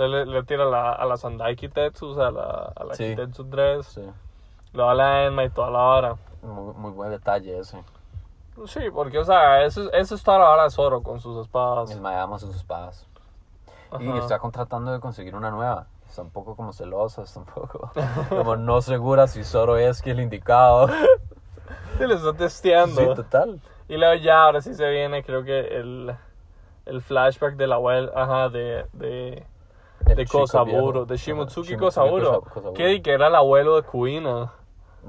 Entonces le, le tira la, a la Sandai Kitetsu, o sea, a la, a la Sí. Kitetsu 3. Sí, Lo a la Enma y toda la hora. muy, muy buen detalle ese. Sí, porque, o sea, eso, eso es toda la hora de Zoro con sus espadas. El mae ama sus espadas. Y Ajá. está contratando de conseguir una nueva. Está un poco como celosa, está un poco como no segura si Zoro es quien el indicado. Sí, le está testeando. Sí, total. Y luego ya, ahora sí se viene, creo que el, el flashback de la abuela, ajá, de, de, de Kosaburo, de Shimotsuki Kosaburo, Kosa- Kosaburo. que, que era el abuelo de Kuina.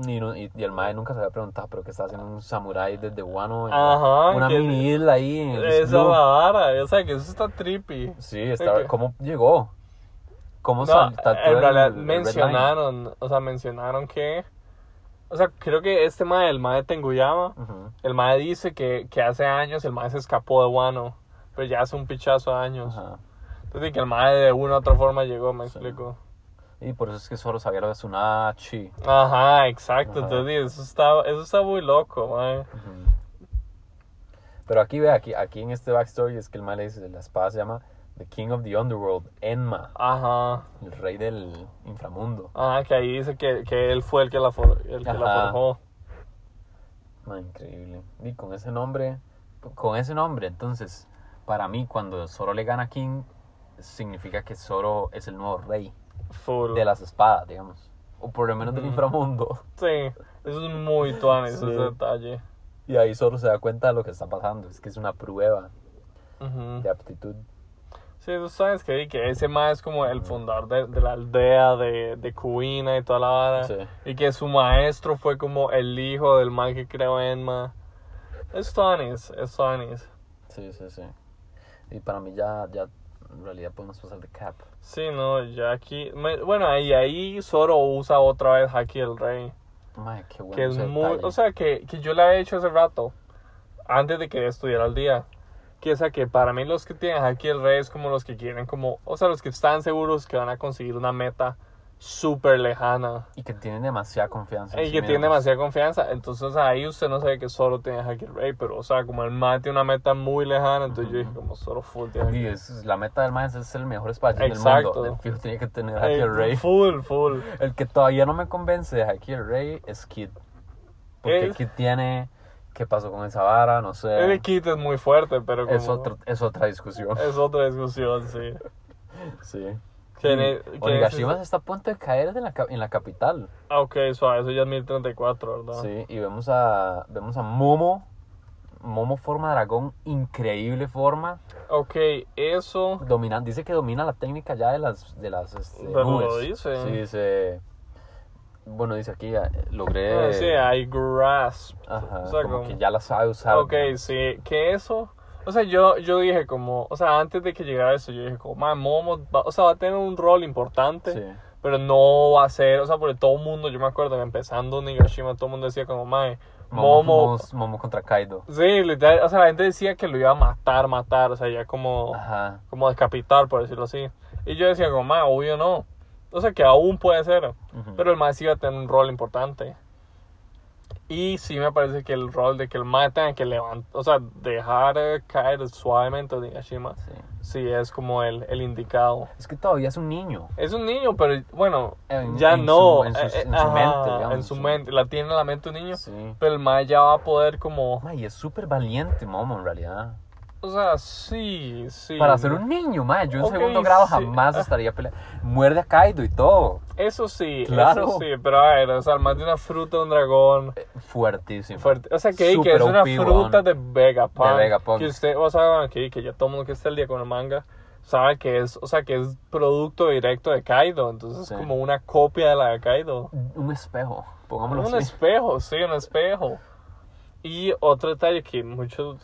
Y, no- y- y el mae nunca se había preguntado, pero que está haciendo un samurái desde Wano. en Ajá, Una mini isla ahí en el Esa la vara, o sea, que eso está trippy. Sí, está, ¿cómo llegó? ¿Cómo No, sal- saltó en realidad el mencionaron, o sea, mencionaron que, o sea, creo que este mae, el mae de Tenguyama, el mae dice que, que hace años el mae se escapó de Wano, pero ya hace un pichazo de años. Que el mae de una u otra forma llegó, me Sí. explico. Y por eso es que solo sabía lo de Tsunachi. Ajá, exacto. Ajá. Entonces, eso está, eso está muy loco, mae. Pero aquí ve, aquí, aquí en este backstory es que el mal le dice, la espada se llama The King of the Underworld, Enma, Ajá. el rey del inframundo. Ajá, que ahí dice que, que él fue el que la, for- el que la forjó. Ma, increíble. Y con ese nombre, con ese nombre, entonces, para mí, cuando Zoro le gana a King, significa que Zoro es el nuevo rey de las espadas, digamos. O por lo menos del Ujú. inframundo. Sí, eso es muy tuanis, Sí. ese detalle. Y ahí Zoro se da cuenta de lo que está pasando. Es que es una prueba Ujú. de aptitud. Sí, tú sabes que, que ese ma es como el fundador de, de la aldea de, de Kuina y toda la vara. Sí. Y que su maestro fue como el hijo del man que creó Enma. Es tuanis, es tuanis. Sí, sí, sí. Y para mí ya, ya en realidad podemos pasar de Cap. Sí, no, ya aquí... bueno, ahí, ahí Zoro usa otra vez Haki el Rey. Madre, qué bueno que es muy... detalle. O sea, que, que yo la había hecho hace rato. Antes de que estudiara al día. Que o sea, que para mí los que tienen Haki el Rey es como los que quieren como... O sea, los que están seguros que van a conseguir una meta súper lejana. Y que tienen demasiada confianza. en Y sí que tiene mismos. demasiada confianza. Entonces ahí usted no sabe que solo tiene el Rey. Pero, o sea, como el man tiene una meta muy lejana. Entonces yo dije como solo full tiene Y es, la meta del maestro es ser el mejor espadachín Exacto. del mundo. El fijo tiene que tener. Haki el Rey. Full, full. El que todavía no me convence de Haki el Rey es Kid. Porque Es- Kid tiene... ¿Qué pasó con esa vara? No sé. El kit es muy fuerte, pero como... es, otro, es otra discusión. Es otra discusión, sí. Sí. Onigashima es- está a punto de caer de la ca- en la capital. Ah, ok, suave, eso ya es 1034, ¿verdad? Sí, y vemos a, vemos a Momo. Momo forma dragón, increíble forma. Ok, eso... Domina, dice que domina la técnica ya de las, de las este, Pero lo nubes. dice. Sí, dice. Bueno, dice aquí, eh, logré. Ah, sí, hay grasp. Ajá, o sea, como como- que ya la sabe usar. Ok, ¿no? sí, que eso... O sea, yo, yo dije como... O sea, antes de que llegara eso, yo dije como... Man, Momo, va, o sea, va a tener un rol importante. Sí. Pero no va a ser... O sea, porque todo el mundo, yo me acuerdo empezando Nigashima, todo el mundo decía como... Man, Momo, Momo... Contra Kaido. Sí, literal, o sea, la gente decía que lo iba a matar, matar, o sea, ya como... Ajá. como decapitar, por decirlo así. Y yo decía, como, "Ma, obvio no. O sea, que aún puede ser. Pero el más iba a tener un rol importante. Y sí me parece que el rol de que el más tenga que levantar, o sea, dejar eh, caer suavemente a Nigashima, Sí. sí es como el, el indicado. Es que todavía es un niño. Es un niño, pero bueno, En- ya en no. su- en su- eh, en su ajá, mente, digamos, En su sí. mente, la tiene en la mente un niño. Sí. Pero el más ya va a poder como... Ma, y es súper valiente, Momo, en realidad. O sea, sí, sí. Para ser un niño, ma, yo en segundo grado sí. jamás estaría peleando. Muerde a Kaido y todo. Eso sí, Claro. eso sí, pero a ver, o sea, más de una fruta de un dragón Eh, Fuertísimo. fuerte. O sea, que, es una fruta de Vegapunk. De Vegapunk. Que usted, o sea, que, que ya todo el mundo que está al día con el manga sabe que es, o sea, que es producto directo de Kaido. Entonces Sí. es como una copia de la de Kaido. Un espejo, pongámoslo Un así. espejo, sí, un espejo. Y otro detalle que muchos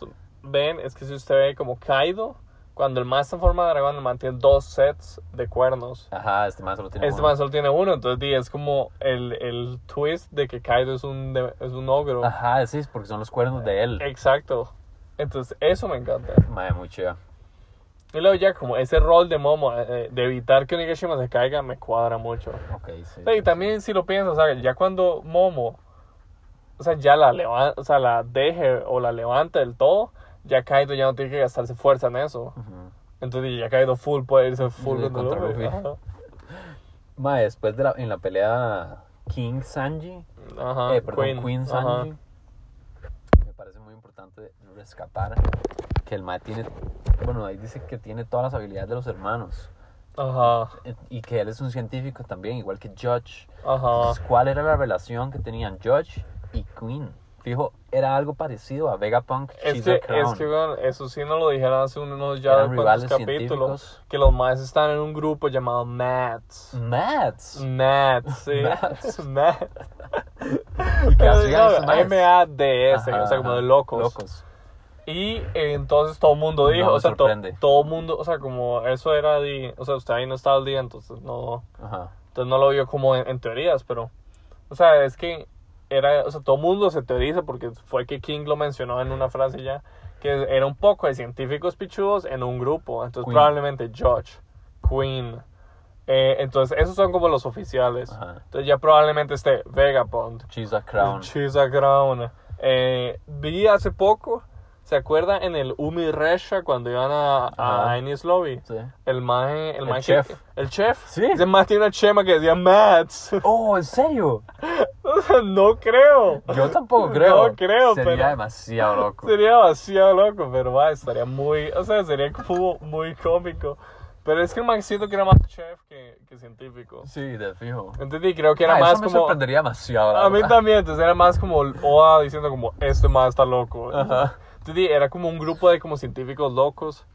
ven es que si usted ve como Kaido, cuando el man está en forma de dragón, el man tiene dos sets de cuernos. Ajá, este más solo tiene Este uno. man solo tiene uno, entonces di, es como el, el twist de que Kaido es un, de- es un ogro. Ajá, sí, es porque son los cuernos de él. Exacto. Entonces, eso me encanta. Madre, muy chida. Y luego ya como ese rol de Momo, eh, de evitar que Onigashima se caiga, me cuadra mucho. Ok, sí. Y también si lo piensas, o sea, ya cuando Momo, o sea, ya la levanta, o sea, la deje o la levanta del todo, ya Kaido ya no tiene que gastarse fuerza en eso. Ujú. Entonces ya Kaido full puede irse full Sí, contra Luffy. Luffy. Ajá. Mae, después de la, en la pelea King Sanji, Ajá. eh, perdón, Queen, Ajá. Sanji, me parece muy importante rescatar que el Mae tiene, bueno, ahí dice que tiene todas las habilidades de los hermanos Ajá. eh, y que él es un científico también, igual que Judge. Ajá. Entonces, ¿cuál era la relación que tenían Judge y Queen? Fijo, era algo parecido a Vegapunk, Es que, es que bueno, eso sí no lo dijeron hace unos ya cuantos capítulos. Que los más están en un grupo llamado Mats. Mats. Mats, sí. Mats. Mats. ¿Y qué hacían? M-A-D-S, o sea, como de locos. Locos. Y eh, entonces todo el mundo dijo, No o sea, to- todo el mundo, o sea, como eso era de, o sea, usted ahí no estaba al día, entonces no, Ajá. entonces no lo vio como en, en teorías, pero, o sea, es que era, o sea, todo mundo se teoriza porque fue que King lo mencionó en una frase ya, que era un poco de científicos pichudos en un grupo, entonces Queen. probablemente George, Queen, Eh, entonces, esos son como los oficiales. Ajá. Entonces, ya probablemente esté Vegapunk, Chisa Crown. Chisa Crown. Eh, vi hace poco, ¿se acuerda en el Umi Resha cuando iban a, a Enies Lobby? Sí. El maje, el, El maje chef. que- el chef. Sí. Ese maje tiene una chema que decía Mats. Oh, ¿en serio? no creo. Yo tampoco creo. No creo, Sería pero- demasiado loco. Sería demasiado loco, pero va, estaría muy, o sea, sería como muy cómico. Pero es que el man siento que era más chef que, que científico. Sí, de fijo. Entendí, creo que era Ah, más eso me como... sorprendería demasiado. A mí también, entonces era más como Oda diciendo como, este man está loco. Ajá. Era como un grupo de como científicos locos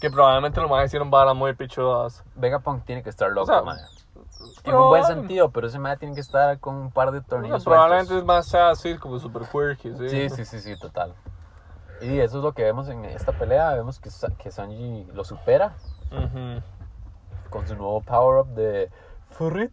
que probablemente los más hicieron balas muy pichudas. Vegapunk tiene que estar loco, O sea, man. En un buen sentido, pero ese man tiene que estar con un par de tornillos probablemente es más sea así, como super quirky, ¿sí? Sí, sí, sí, sí, total. Y eso es lo que vemos en esta pelea. Vemos que, que Sanji lo supera con su nuevo power-up de Furit.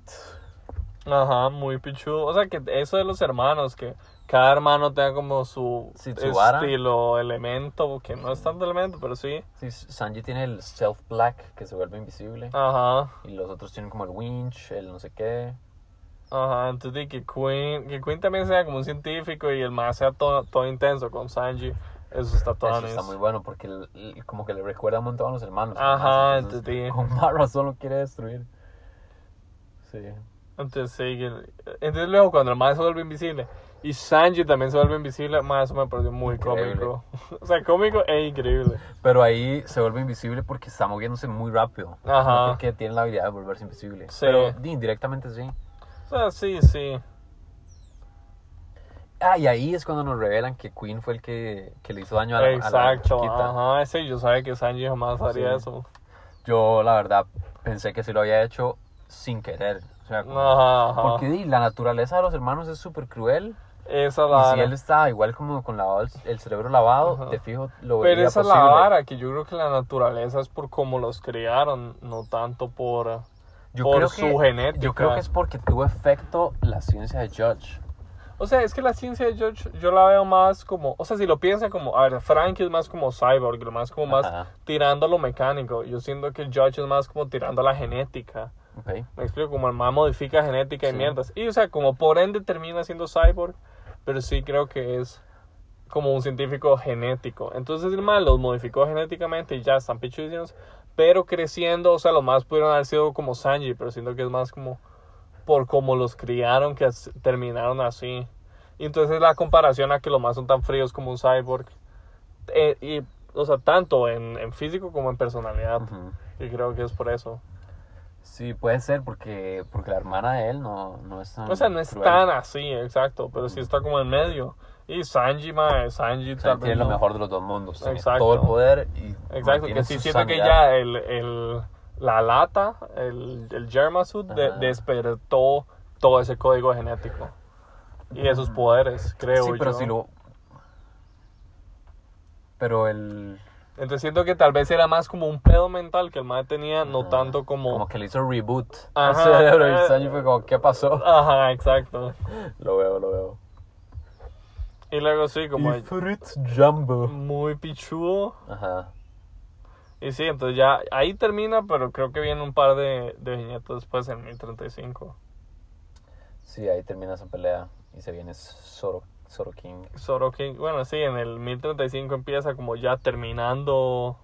Ajá, muy pichudo. O sea, que eso de los hermanos, que cada hermano tenga como su estilo, elemento, que no es tanto elemento, pero sí. Sí, Sanji tiene el Stealth Black, que se vuelve invisible. Ajá, Y los otros tienen como el Winch, el no sé qué. ajá. Entonces, que Queen, que Queen también sea como un científico y el más sea todo, todo intenso con Sanji. Eso está todo Eso está muy bueno porque el- el- como que le recuerda un montón a los hermanos. Ajá, Entonces. Con más razón lo quiere destruir. Sí. Entonces, sí, entonces luego cuando el más se vuelve invisible y Sanji también se vuelve invisible, más eso me pareció muy Increíble. cómico. o sea, cómico e increíble. Pero ahí se vuelve invisible porque está moviéndose muy rápido. Ajá. No porque tiene la habilidad de volverse invisible. Sí. Pero di, indirectamente sí. O sea, sí, sí. Ah, y ahí es cuando nos revelan que Queen fue el que, que le hizo daño a la, a la Exacto, ajá, sí, yo sabía que Sanji jamás haría Sí. eso. Yo, la verdad, pensé que sí lo había hecho sin querer. O sea, como- Ajá, ajá. porque di, la naturaleza de los hermanos es súper cruel. Esa Y vara. si él está igual como con lavado el, cerebro lavado, Ajá. de fijo lo Pero esa es la vara, que yo creo que la naturaleza es por cómo los criaron, no tanto por, Yo por creo su que- genética. Yo creo que es porque tuvo efecto la ciencia de Judge. O sea, es que la ciencia de George yo la veo más como, o sea, si lo piensan como, a ver, Frank es más como cyborg, lo más como más Ajá. tirando a lo mecánico. Yo siento que George es más como tirando a la genética. Ok. Me explico, como el más modifica genética y Sí. mierdas. Y, o sea, como por ende termina siendo cyborg, pero sí creo que es como un científico genético. Entonces el mal los modificó genéticamente y ya están pichudísimos, pero creciendo, o sea, los más pudieron haber sido como Sanji, pero siento que es más como por cómo los criaron que terminaron así. Y entonces la comparación a que los más son tan fríos como un cyborg, eh, y, o sea, tanto en, en físico como en personalidad. Ujú. Y creo que es por eso. Sí, puede ser porque, porque la hermana de él no, no es tan O sea, no es cruel. tan así, exacto, pero sí está como en medio. Y Sanji, mae, Sanji sea, tal vez tiene lo mejor de los dos mundos. Tiene Exacto. todo el poder y Exacto, que sí siento que ya el, el, la lata, el, el de- despertó todo ese código genético. Y esos poderes, creo Sí, pero yo. si lo... Pero el... Entonces siento que tal vez era más como un pedo mental que el mae tenía, no tanto como... Como que le hizo reboot al Ajá, cerebro eh. y Sanji fue como, ¿qué pasó? Ajá, exacto. Lo veo, lo veo. Y luego sí, como Y Fruit Jumbo. muy pichudo. Ajá. Y sí, entonces ya ahí termina, pero creo que viene un par de, de viñetas después en 1035. Sí, ahí termina esa pelea y se viene Zoro, Zoro King, bueno, sí, en el 1035 empieza como ya terminando.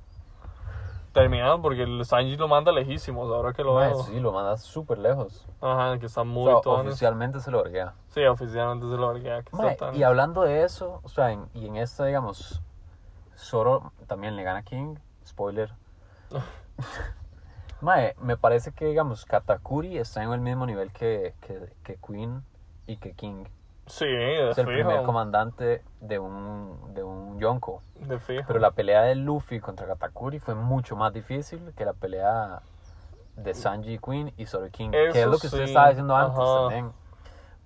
Terminando porque el Sanji lo manda lejísimos, ahora que lo Mae, veo. sí, lo manda súper lejos. Ajá, que está O muy sea, tones. oficialmente se lo verguea. Sí, oficialmente se lo verguea, tan- y hablando de eso, o sea, en- y en esta, digamos, Zoro también le gana a King, spoiler. Mae, me parece que, digamos, Katakuri está en el mismo nivel que, que, que Queen y que King. Sí, de Es el primer fijo. comandante de un, de un Yonko. De fijo. Pero la pelea de Luffy contra Katakuri fue mucho más difícil que la pelea de Sanji Queen y Zoro King. que es Eso lo que usted sí, estaba diciendo antes ajá. también.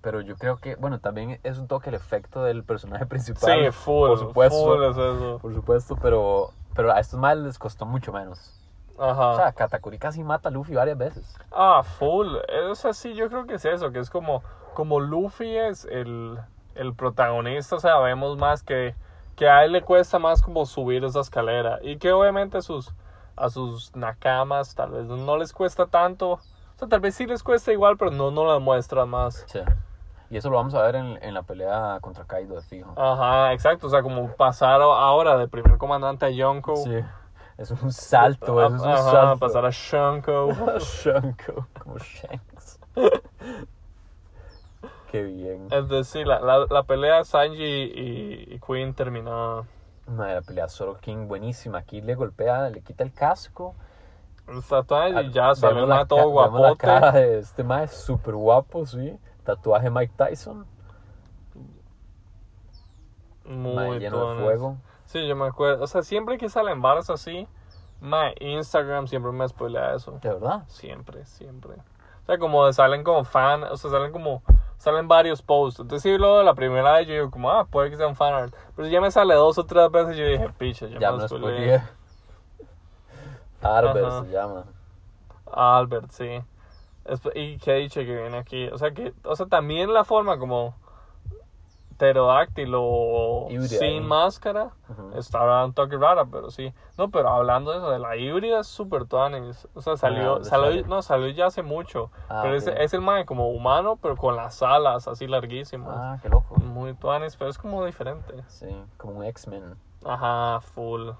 Pero yo creo que, bueno, también es un toque el efecto del personaje principal. Sí, full, Por supuesto. full es eso. Por supuesto, pero, pero a estos males les costó mucho menos. Ajá. O sea, Katakuri casi mata a Luffy varias veces. Ah, full. Es así, yo creo que es eso, que es como, como Luffy es el, el protagonista, sabemos más que, que a él le cuesta más como subir esa escalera. Y que obviamente sus, a sus nakamas, tal vez no les cuesta tanto. O sea, tal vez sí les cuesta igual, pero no, no las muestran más. Sí. Y eso lo vamos a ver en, en la pelea contra Kaido de fijo. Ajá, exacto. O sea, como pasar ahora de primer comandante a Yonko. Sí. Es un salto, eso es un Ajá, salto. pasar a Shunko. Shanko, como Shanks. Qué bien. Entonces, sí, la, la, la pelea Sanji y, y Queen terminó. Madre, la pelea Zoro King buenísima. Aquí le golpea, le quita el casco. Tatuaje y ya la mae todo la guapote. cara de este mae súper guapo, sí. Tatuaje Mike Tyson. Muy mae, lleno de fuego. Sí, yo me acuerdo. O sea, siempre que salen varas así, mae, Instagram siempre me spoilea eso. De verdad. Siempre, siempre. O sea, como salen como fan, o sea, salen como, salen varios posts. Entonces, sí, luego la primera vez yo digo como, ah, puede que sea un fan art. Pero ya me sale dos o tres veces yo dije, picha, ya, Ya me no spoileé. Ajá. se llama. Albert, sí. Y que dice que viene aquí. O sea, que, o sea, también la forma como pterodáctilo sin máscara Ujú. está un toque rara, pero sí. No, pero hablando de eso, de la híbrida es súper tuanis. O sea, salió, ¿dónde salió, sale? no, salió ya hace mucho. Ah, pero ok. es, es el mae como humano, pero con las alas así larguísimas. Ah, qué loco. Muy tuanis, pero es como diferente. Sí, como un X-Men. Ajá, full.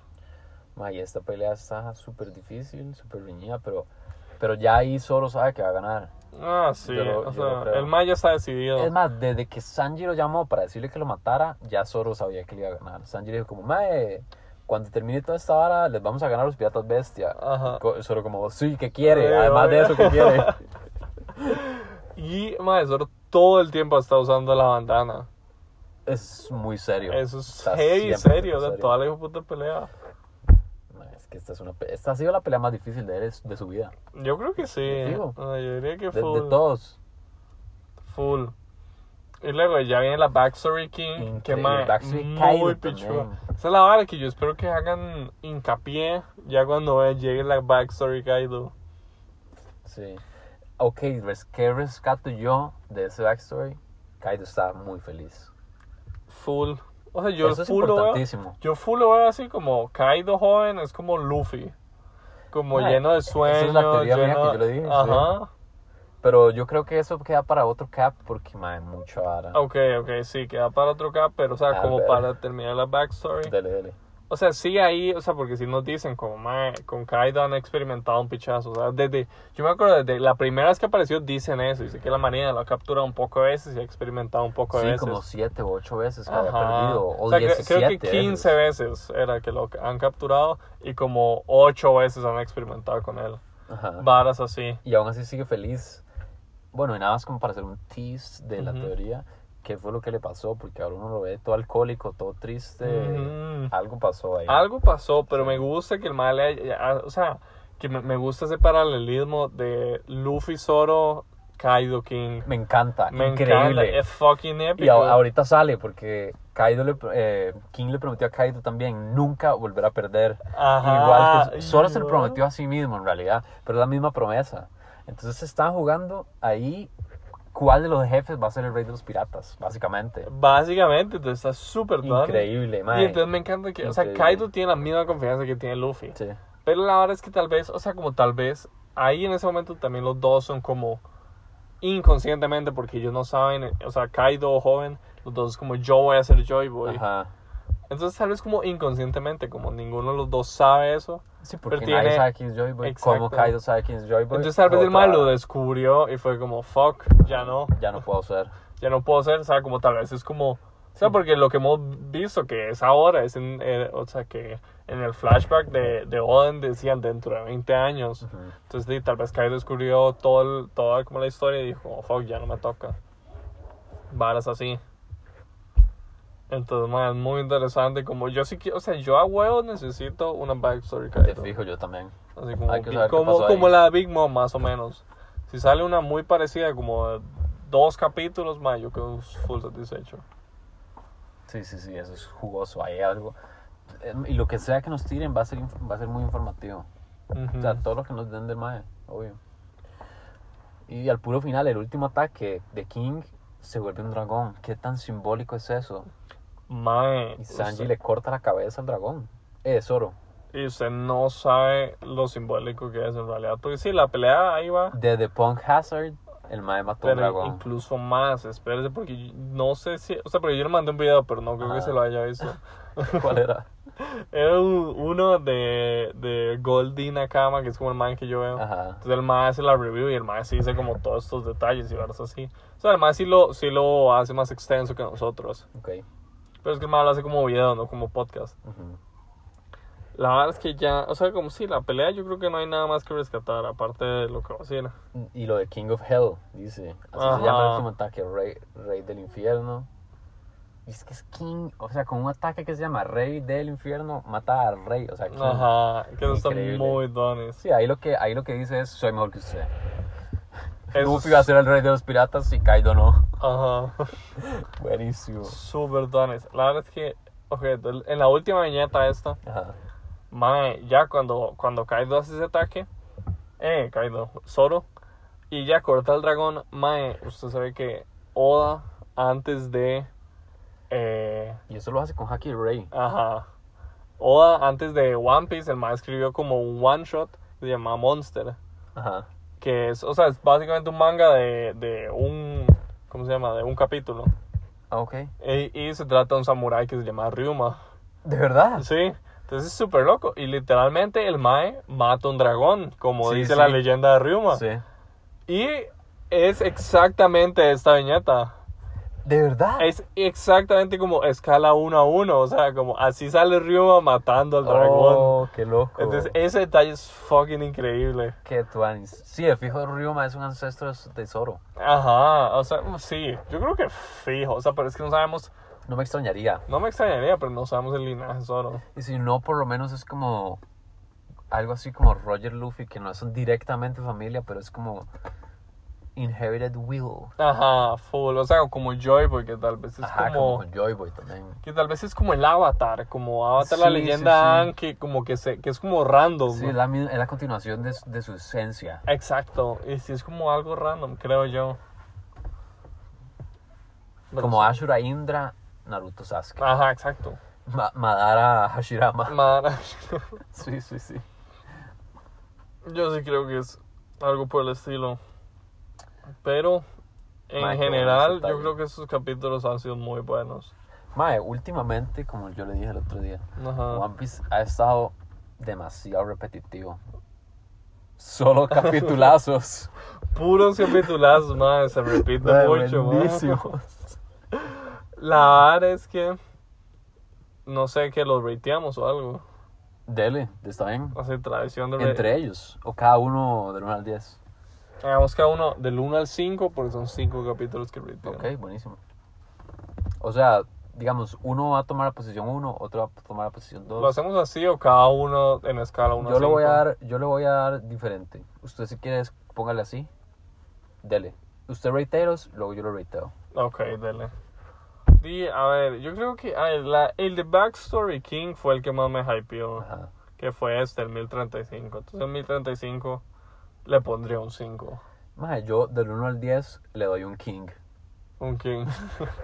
Mae, esta pelea está súper difícil, súper reñida, pero, pero ya ahí Zoro sabe que va a ganar. Ah, sí. Yo o yo sea, el mae ya está decidido. Es más, desde que Sanji lo llamó para decirle que lo matara, ya Zoro sabía que le iba a ganar. Sanji le dijo como, mae, cuando termine toda esta vara, les vamos a ganar a los piratas bestia. Ajá. Zoro como, sí, ¿qué quiere? Eh, Además de eso, ¿qué quiere? Y Maestro todo el tiempo está usando la bandana. es muy serio. Eso es heavy, 100% serio, de toda la hijo puta pelea. Que esta, es una, esta ha sido la pelea más difícil de él de su vida. Yo creo que sí. Digo. Yo diría que De, full. de todos. Full. Y luego ya viene la Backstory King, que Increíble, Backstory muy pichuda. Esa es la vara que yo espero que hagan hincapié ya cuando llegue la Backstory Kaido. Sí. Ok, ¿qué rescato yo de ese backstory? Kaido está muy feliz. Full. O sea, yo Eso es full lo veo. importantísimo. Yo full lo veo así como Kaido joven es como Luffy. Como lleno de esa sueños. es la teoría mía lleno- que yo le dije, sí. Ajá. Pero yo creo que eso queda para otro cap porque, madre, mucho vara. Ok, ok, sí, queda para otro cap, pero o sea, A como ver. para terminar la backstory. Dele, dele. O sea, sí ahí, o sea, porque si nos dicen como, mae, con Kaido han experimentado un pichazo, o sea, desde, yo me acuerdo desde la primera vez que apareció dicen eso, dice que la marina lo ha capturado un poco de veces y ha experimentado un poco de Sí, veces. como siete o ocho veces que había perdido. O, O sea, cre- 17 creo que 15 veces. veces era que lo han capturado y como 8 veces han experimentado con él. Ajá. Varas así. Y aún así sigue feliz. Bueno, y nada más como para hacer un tease de la Ujú. teoría. ¿Qué fue lo que le pasó? Porque ahora uno lo ve todo alcohólico, todo triste. Algo pasó ahí. Algo pasó, pero me gusta que el mal o sea, que me, gusta ese paralelismo de Luffy Zoro, Kaido King. Me encanta. Me increíble. encanta, es fucking épico. Y ahorita sale porque Kaido le, eh, King le prometió a Kaido también nunca volver a perder. Ajá, Igual que solo se lo prometió a sí mismo en realidad, pero es la misma promesa. Entonces están jugando ahí cuál de los jefes va a ser el rey de los piratas, básicamente. Básicamente, entonces está súper. Increíble, Y mae. entonces me encanta que, o sea, Increíble. Kaido tiene la misma confianza que tiene Luffy. Sí. Pero la verdad es que tal vez, o sea, como tal vez, ahí en ese momento también los dos son como inconscientemente, porque ellos no saben, o sea, Kaido joven, los dos como yo voy a ser Joy Boy. Ajá. Entonces tal vez como inconscientemente, como ninguno de los dos sabe eso. Sí, porque Pero nadie tiene- sabe quién es Joy Boy. Exacto. Como Kaido sabe quién es Joy Boy. Entonces tal vez el mal lo descubrió y fue como, fuck, ya no, Ya no puedo ser. ya no puedo ser, o sea, como tal vez es como, o sea, porque lo que hemos visto que es ahora, es en, eh, o sea, que en el flashback de, de Oden decían dentro de 20 años. Ujú. Entonces, sí, tal vez Kaido descubrió todo el- toda como la historia y dijo, oh, fuck, ya no me toca. Varas así. Entonces, man, es muy interesante. Como yo sí quiero, o sea, yo a huevo necesito una backstory Te fijo yo también. Así como, que como, como la de Big Mom, más o menos. Si sale una muy parecida, como dos capítulos, más yo quedo full satisfecho. Sí, sí, sí, eso es jugoso. Hay algo. Eh, Y lo que sea que nos tiren va a ser, va a ser muy informativo. O sea, todo lo que nos den del Mae, obvio. Y al puro final, el último ataque de King se vuelve un dragón. ¿Qué tan simbólico es eso? Mae, Y Sanji sea, le corta la cabeza al dragón. Eh, Zoro. Y usted no sabe lo simbólico que es en realidad. Porque sí, la pelea ahí va. De The Punk Hazard, el mae mató a un Pero dragón. incluso más, espérese, porque no sé si. O sea, porque yo le mandé un video, pero no creo Ah. que se lo haya visto. ¿Cuál era? Era un- uno de, de Goldie Nakama, que es como el man que yo veo. Ajá. Entonces el man hace la review y el man sí dice como todos estos detalles y verás así. O sea, el man sí lo, sí lo hace más extenso que nosotros. Ok. Pero es que el man lo hace como video, no como podcast. La verdad es que ya, o sea, como sí, la pelea yo creo que no hay nada más que rescatar, aparte de lo que va a decir. Y lo de King of Hell, dice. Así Ajá. se llama el último ataque, rey, rey del infierno. Y es que es King, o sea, con un ataque que se llama Rey del Infierno, mata al rey, o sea, King. Ajá, que eso está Increíble. muy dones. Sí, ahí lo, que, ahí lo que dice es, soy mejor que usted. Luffy es- va a ser el rey de los piratas y Kaido no. Ajá. Buenísimo. Super dones. La verdad es que, ok, entonces, en la última viñeta esta, Ajá. mae, ya cuando, cuando Kaido hace ese ataque, eh, Kaido, Zoro, y ya corta el dragón, mae, usted sabe que Oda, antes de, eh, Y eso lo hace con Haki Rey. ajá, Oda, antes de One Piece, el mae escribió como un one shot que se llama Monster, Ajá. Que es, o sea, es básicamente un manga de, de un, ¿cómo se llama? De un capítulo. Ah, ok. Y, y se trata de un samurái que se llama Ryuma. ¿De verdad? Sí, entonces es súper loco. Y literalmente el Mae mata un dragón, como Sí, dice sí. la leyenda de Ryuma. Sí. Y es exactamente esta viñeta. ¿De verdad? Es exactamente como escala uno a uno. O sea, como así sale Ryuma matando al dragón. Oh, qué loco. Entonces ese detalle es fucking increíble. Qué tuanis. Sí, el fijo de Ryuma es un ancestro de Zoro. Ajá, o sea, sí, yo creo que fijo. O sea, pero es que no sabemos, No me extrañaría. no me extrañaría, pero no sabemos el linaje solo. Y si no, por lo menos es como algo así como Roger Luffy, que no son directamente familia, pero es como inherited will. Ajá, full. O sea, como Joy, porque tal vez es Ajá, como, como Joy Boy también. Que tal vez es como el avatar, como avatar la Sí, leyenda sí, sí. Que como que se, que es como random. Sí, es la, es la continuación de, su- de su esencia. Exacto, y sí es como algo random, creo yo. Pero Como. Ashura Indra, Naruto Sasuke. Ajá, exacto. Ma- Madara Hashirama. Mara- Sí, sí, sí. yo sí creo que es algo por el estilo. Pero en Mae, general, yo creo que esos capítulos han sido muy buenos. Mae, últimamente, como yo le dije el otro día, Ajá. One Piece ha estado demasiado repetitivo. Solo capitulazos. Puros capitulazos, más se repite Mae, mucho, mae. buenísimos. La verdad es que no sé que los rateamos o algo. Dele, está bien. Así tradición de Entre ellos, o cada uno del 1 al 10. Hagamos cada uno del 1 al 5 porque son 5 capítulos que ratean. Ok, buenísimo. O sea, digamos, uno va a tomar la posición 1, otro va a tomar la posición 2. ¿Lo hacemos así o cada uno en escala 1 yo le voy a dar, yo le voy a dar diferente. Usted si quiere, póngale así. Dele. Usted rateos, luego yo lo rateo. Ok, dele. Di, a ver, yo creo que a ver, la- el de Backstory King fue el que más me hypeó. Ajá. Que fue este, el 1035. Entonces el 1035 le pondría un 5. Maje, yo del 1 al 10 le doy un king. Un King.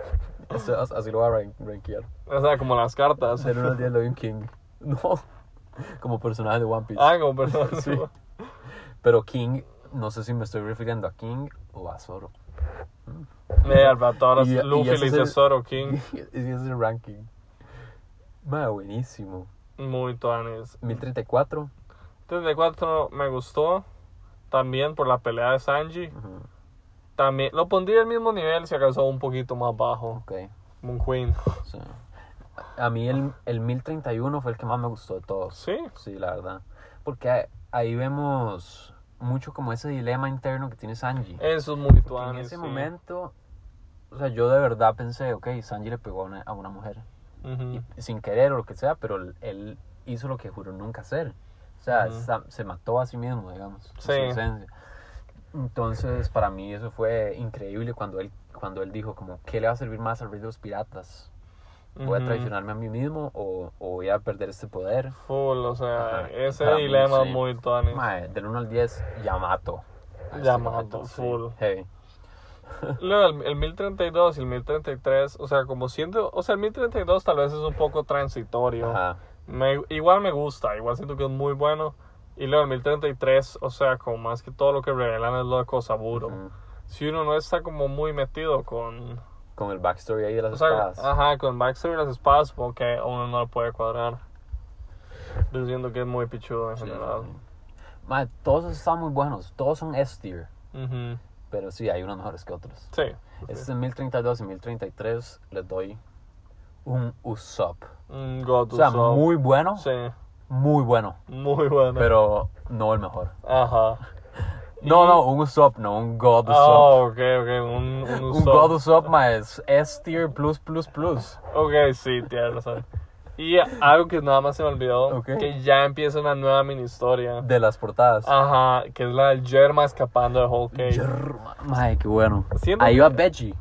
Así, así lo voy a rank- rankear. o sea, como las cartas. Del 1 al 10 le doy un king. No. Como personaje de One Piece. Ah, como persona. Sí. Pero king, no sé si me estoy refiriendo a king o a Zoro. Eh, Alberto, ahora Y- y Luffy le dice Zoro King. Ese es el ranking. Maje, buenísimo. Muy tuanes. 1034. 34 me gustó. También por la pelea de Sanji. También lo pondría al mismo nivel si acaso un poquito más bajo. Ok. Moon Queen. sí. A mí el, el 1031 fue el que más me gustó de todos. Sí. Sí, la verdad. Porque ahí- vemos mucho como ese dilema interno que tiene Sanji. Eso es muy Porque en ese sí. momento, o sea, yo de verdad pensé, ok, Sanji le pegó a una, a una mujer. Y- sin querer o lo que sea, pero él hizo lo que juró nunca hacer. O sea, se mató a sí mismo, digamos. Sí. su. Entonces, para mí eso fue increíble cuando él, cuando él dijo como, ¿qué le va a servir más al rey de los piratas? ¿Voy a traicionarme a mí mismo o, o voy a perder este poder? Full, o sea, Ajá. ese Para mí, dilema sí. muy tuanes. Mae, del 1 al 10, Yamato. Este Yamato, sí, full. heavy. Luego el, el 1032 y el 1033, o sea, como siendo, o sea, el 1032 tal vez es un poco transitorio. Ajá. Me, igual me gusta, igual siento que es muy bueno. Y luego en 1033, o sea, como más que todo lo que revelan es lo de Kosaburo. Ujú. Si uno no está como muy metido con... Con el backstory ahí de las O sea, espadas. ajá, con Backstory y las espadas, como que uno no lo puede cuadrar. Yo siento que es muy pichudo en Sí, general. Mae, todos están muy buenos. Todos son S-tier. Ujú. Pero sí, hay unos mejores que otros. Sí. Este en 1032 y 1033 les doy un Usopp. Un God O sea, Usopp. muy bueno. Sí, Muy bueno. muy bueno. Pero no el mejor. Ajá. No, no, un Usopp, no un God Usopp. Oh, ok, ok, un, un un Usopp. God Usopp, mae, es S-tier plus plus plus. Ok, sí, tienes razón. Y algo que nada más se me olvidó, Ok. que ya empieza una nueva mini historia. De las portadas. Ajá, que es la del Germa escapando de Whole Cake. Yerr, Mae, qué bueno. Ahí va Veggie.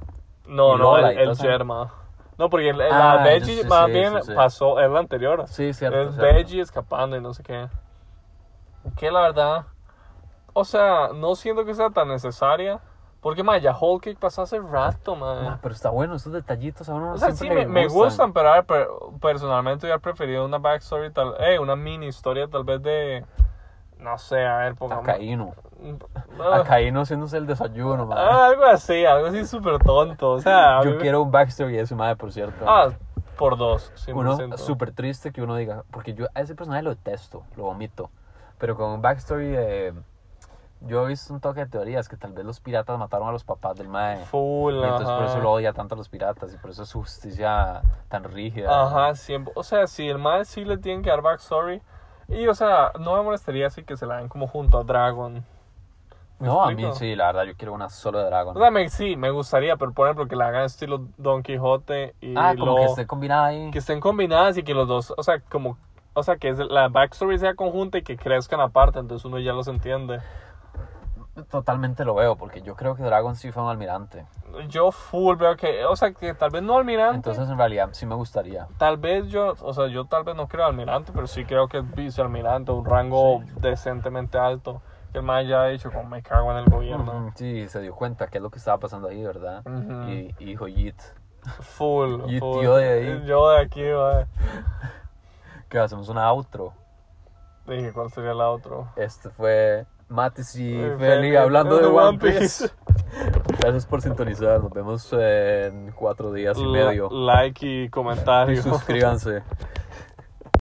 No, no, el, el. Germa. No, porque el- Ah, la Veggie sé, más sí, bien sí, sí. pasó, es la anterior. Sí, cierto. es cierto. Veggie escapando y no sé qué. Que la verdad, o sea, no siento que sea tan necesaria. Porque, ma, ya Whole Cake pasó hace rato, Ma, man. pero está bueno, esos detallitos a uno O sea, sí, me, me gustan, pero a ver, per- personalmente hubiera preferido una backstory, tal, eh, una mini historia tal vez de, no sé, a ver, pongamos... Acaíno. Ah, Acaíno haciéndose el desayuno, ah, algo así, algo así súper tonto, o sea... a mí Yo quiero un backstory de ese mae, por cierto. Ah, por dos, 100%. uno súper triste que uno diga, porque yo a ese personaje lo detesto, lo vomito. Pero con un backstory de. Yo he visto un toque de teorías que tal vez los piratas mataron a los papás del mae. Full, Y entonces por ajá. eso lo odia tanto a los piratas y por eso es su justicia tan rígida. Ajá, siempre. O sea, si el mae sí le tienen que dar backstory. Y, o sea, no me molestaría así que se la den como junto a Dragon. ¿Me No, a mí sí, la verdad, yo quiero una solo de Dragon. O sea, me- sí, me gustaría, pero por ejemplo, que la hagan estilo Don Quijote y ah, como lo- que esté combinada ahí. que estén combinadas y que los dos, o sea, como. O sea, que es- la backstory sea conjunta y que crezcan aparte, entonces uno ya los entiende. Totalmente lo veo, porque yo creo que Dragon sí fue un almirante. Yo full veo que, o sea, que tal vez no almirante. Entonces, en realidad, sí me gustaría. Tal vez yo, o sea, yo tal vez no creo almirante, pero sí creo que es vicealmirante, un rango decentemente alto. Que el man ya ha dicho, como me cago en el gobierno. Sí, se dio cuenta qué es lo que estaba pasando ahí, ¿verdad? Ujú. Y, y dijo Yeet. Full. Y full. tío de ahí. Yo de aquí, va. Que hacemos una outro. Dije, ¿cuál sería la otra? Este fue Matis y Eh, Feli hablando de One Piece. Gracias por sintonizar. Nos vemos en cuatro días y medio. Like y Y comentario. suscríbanse.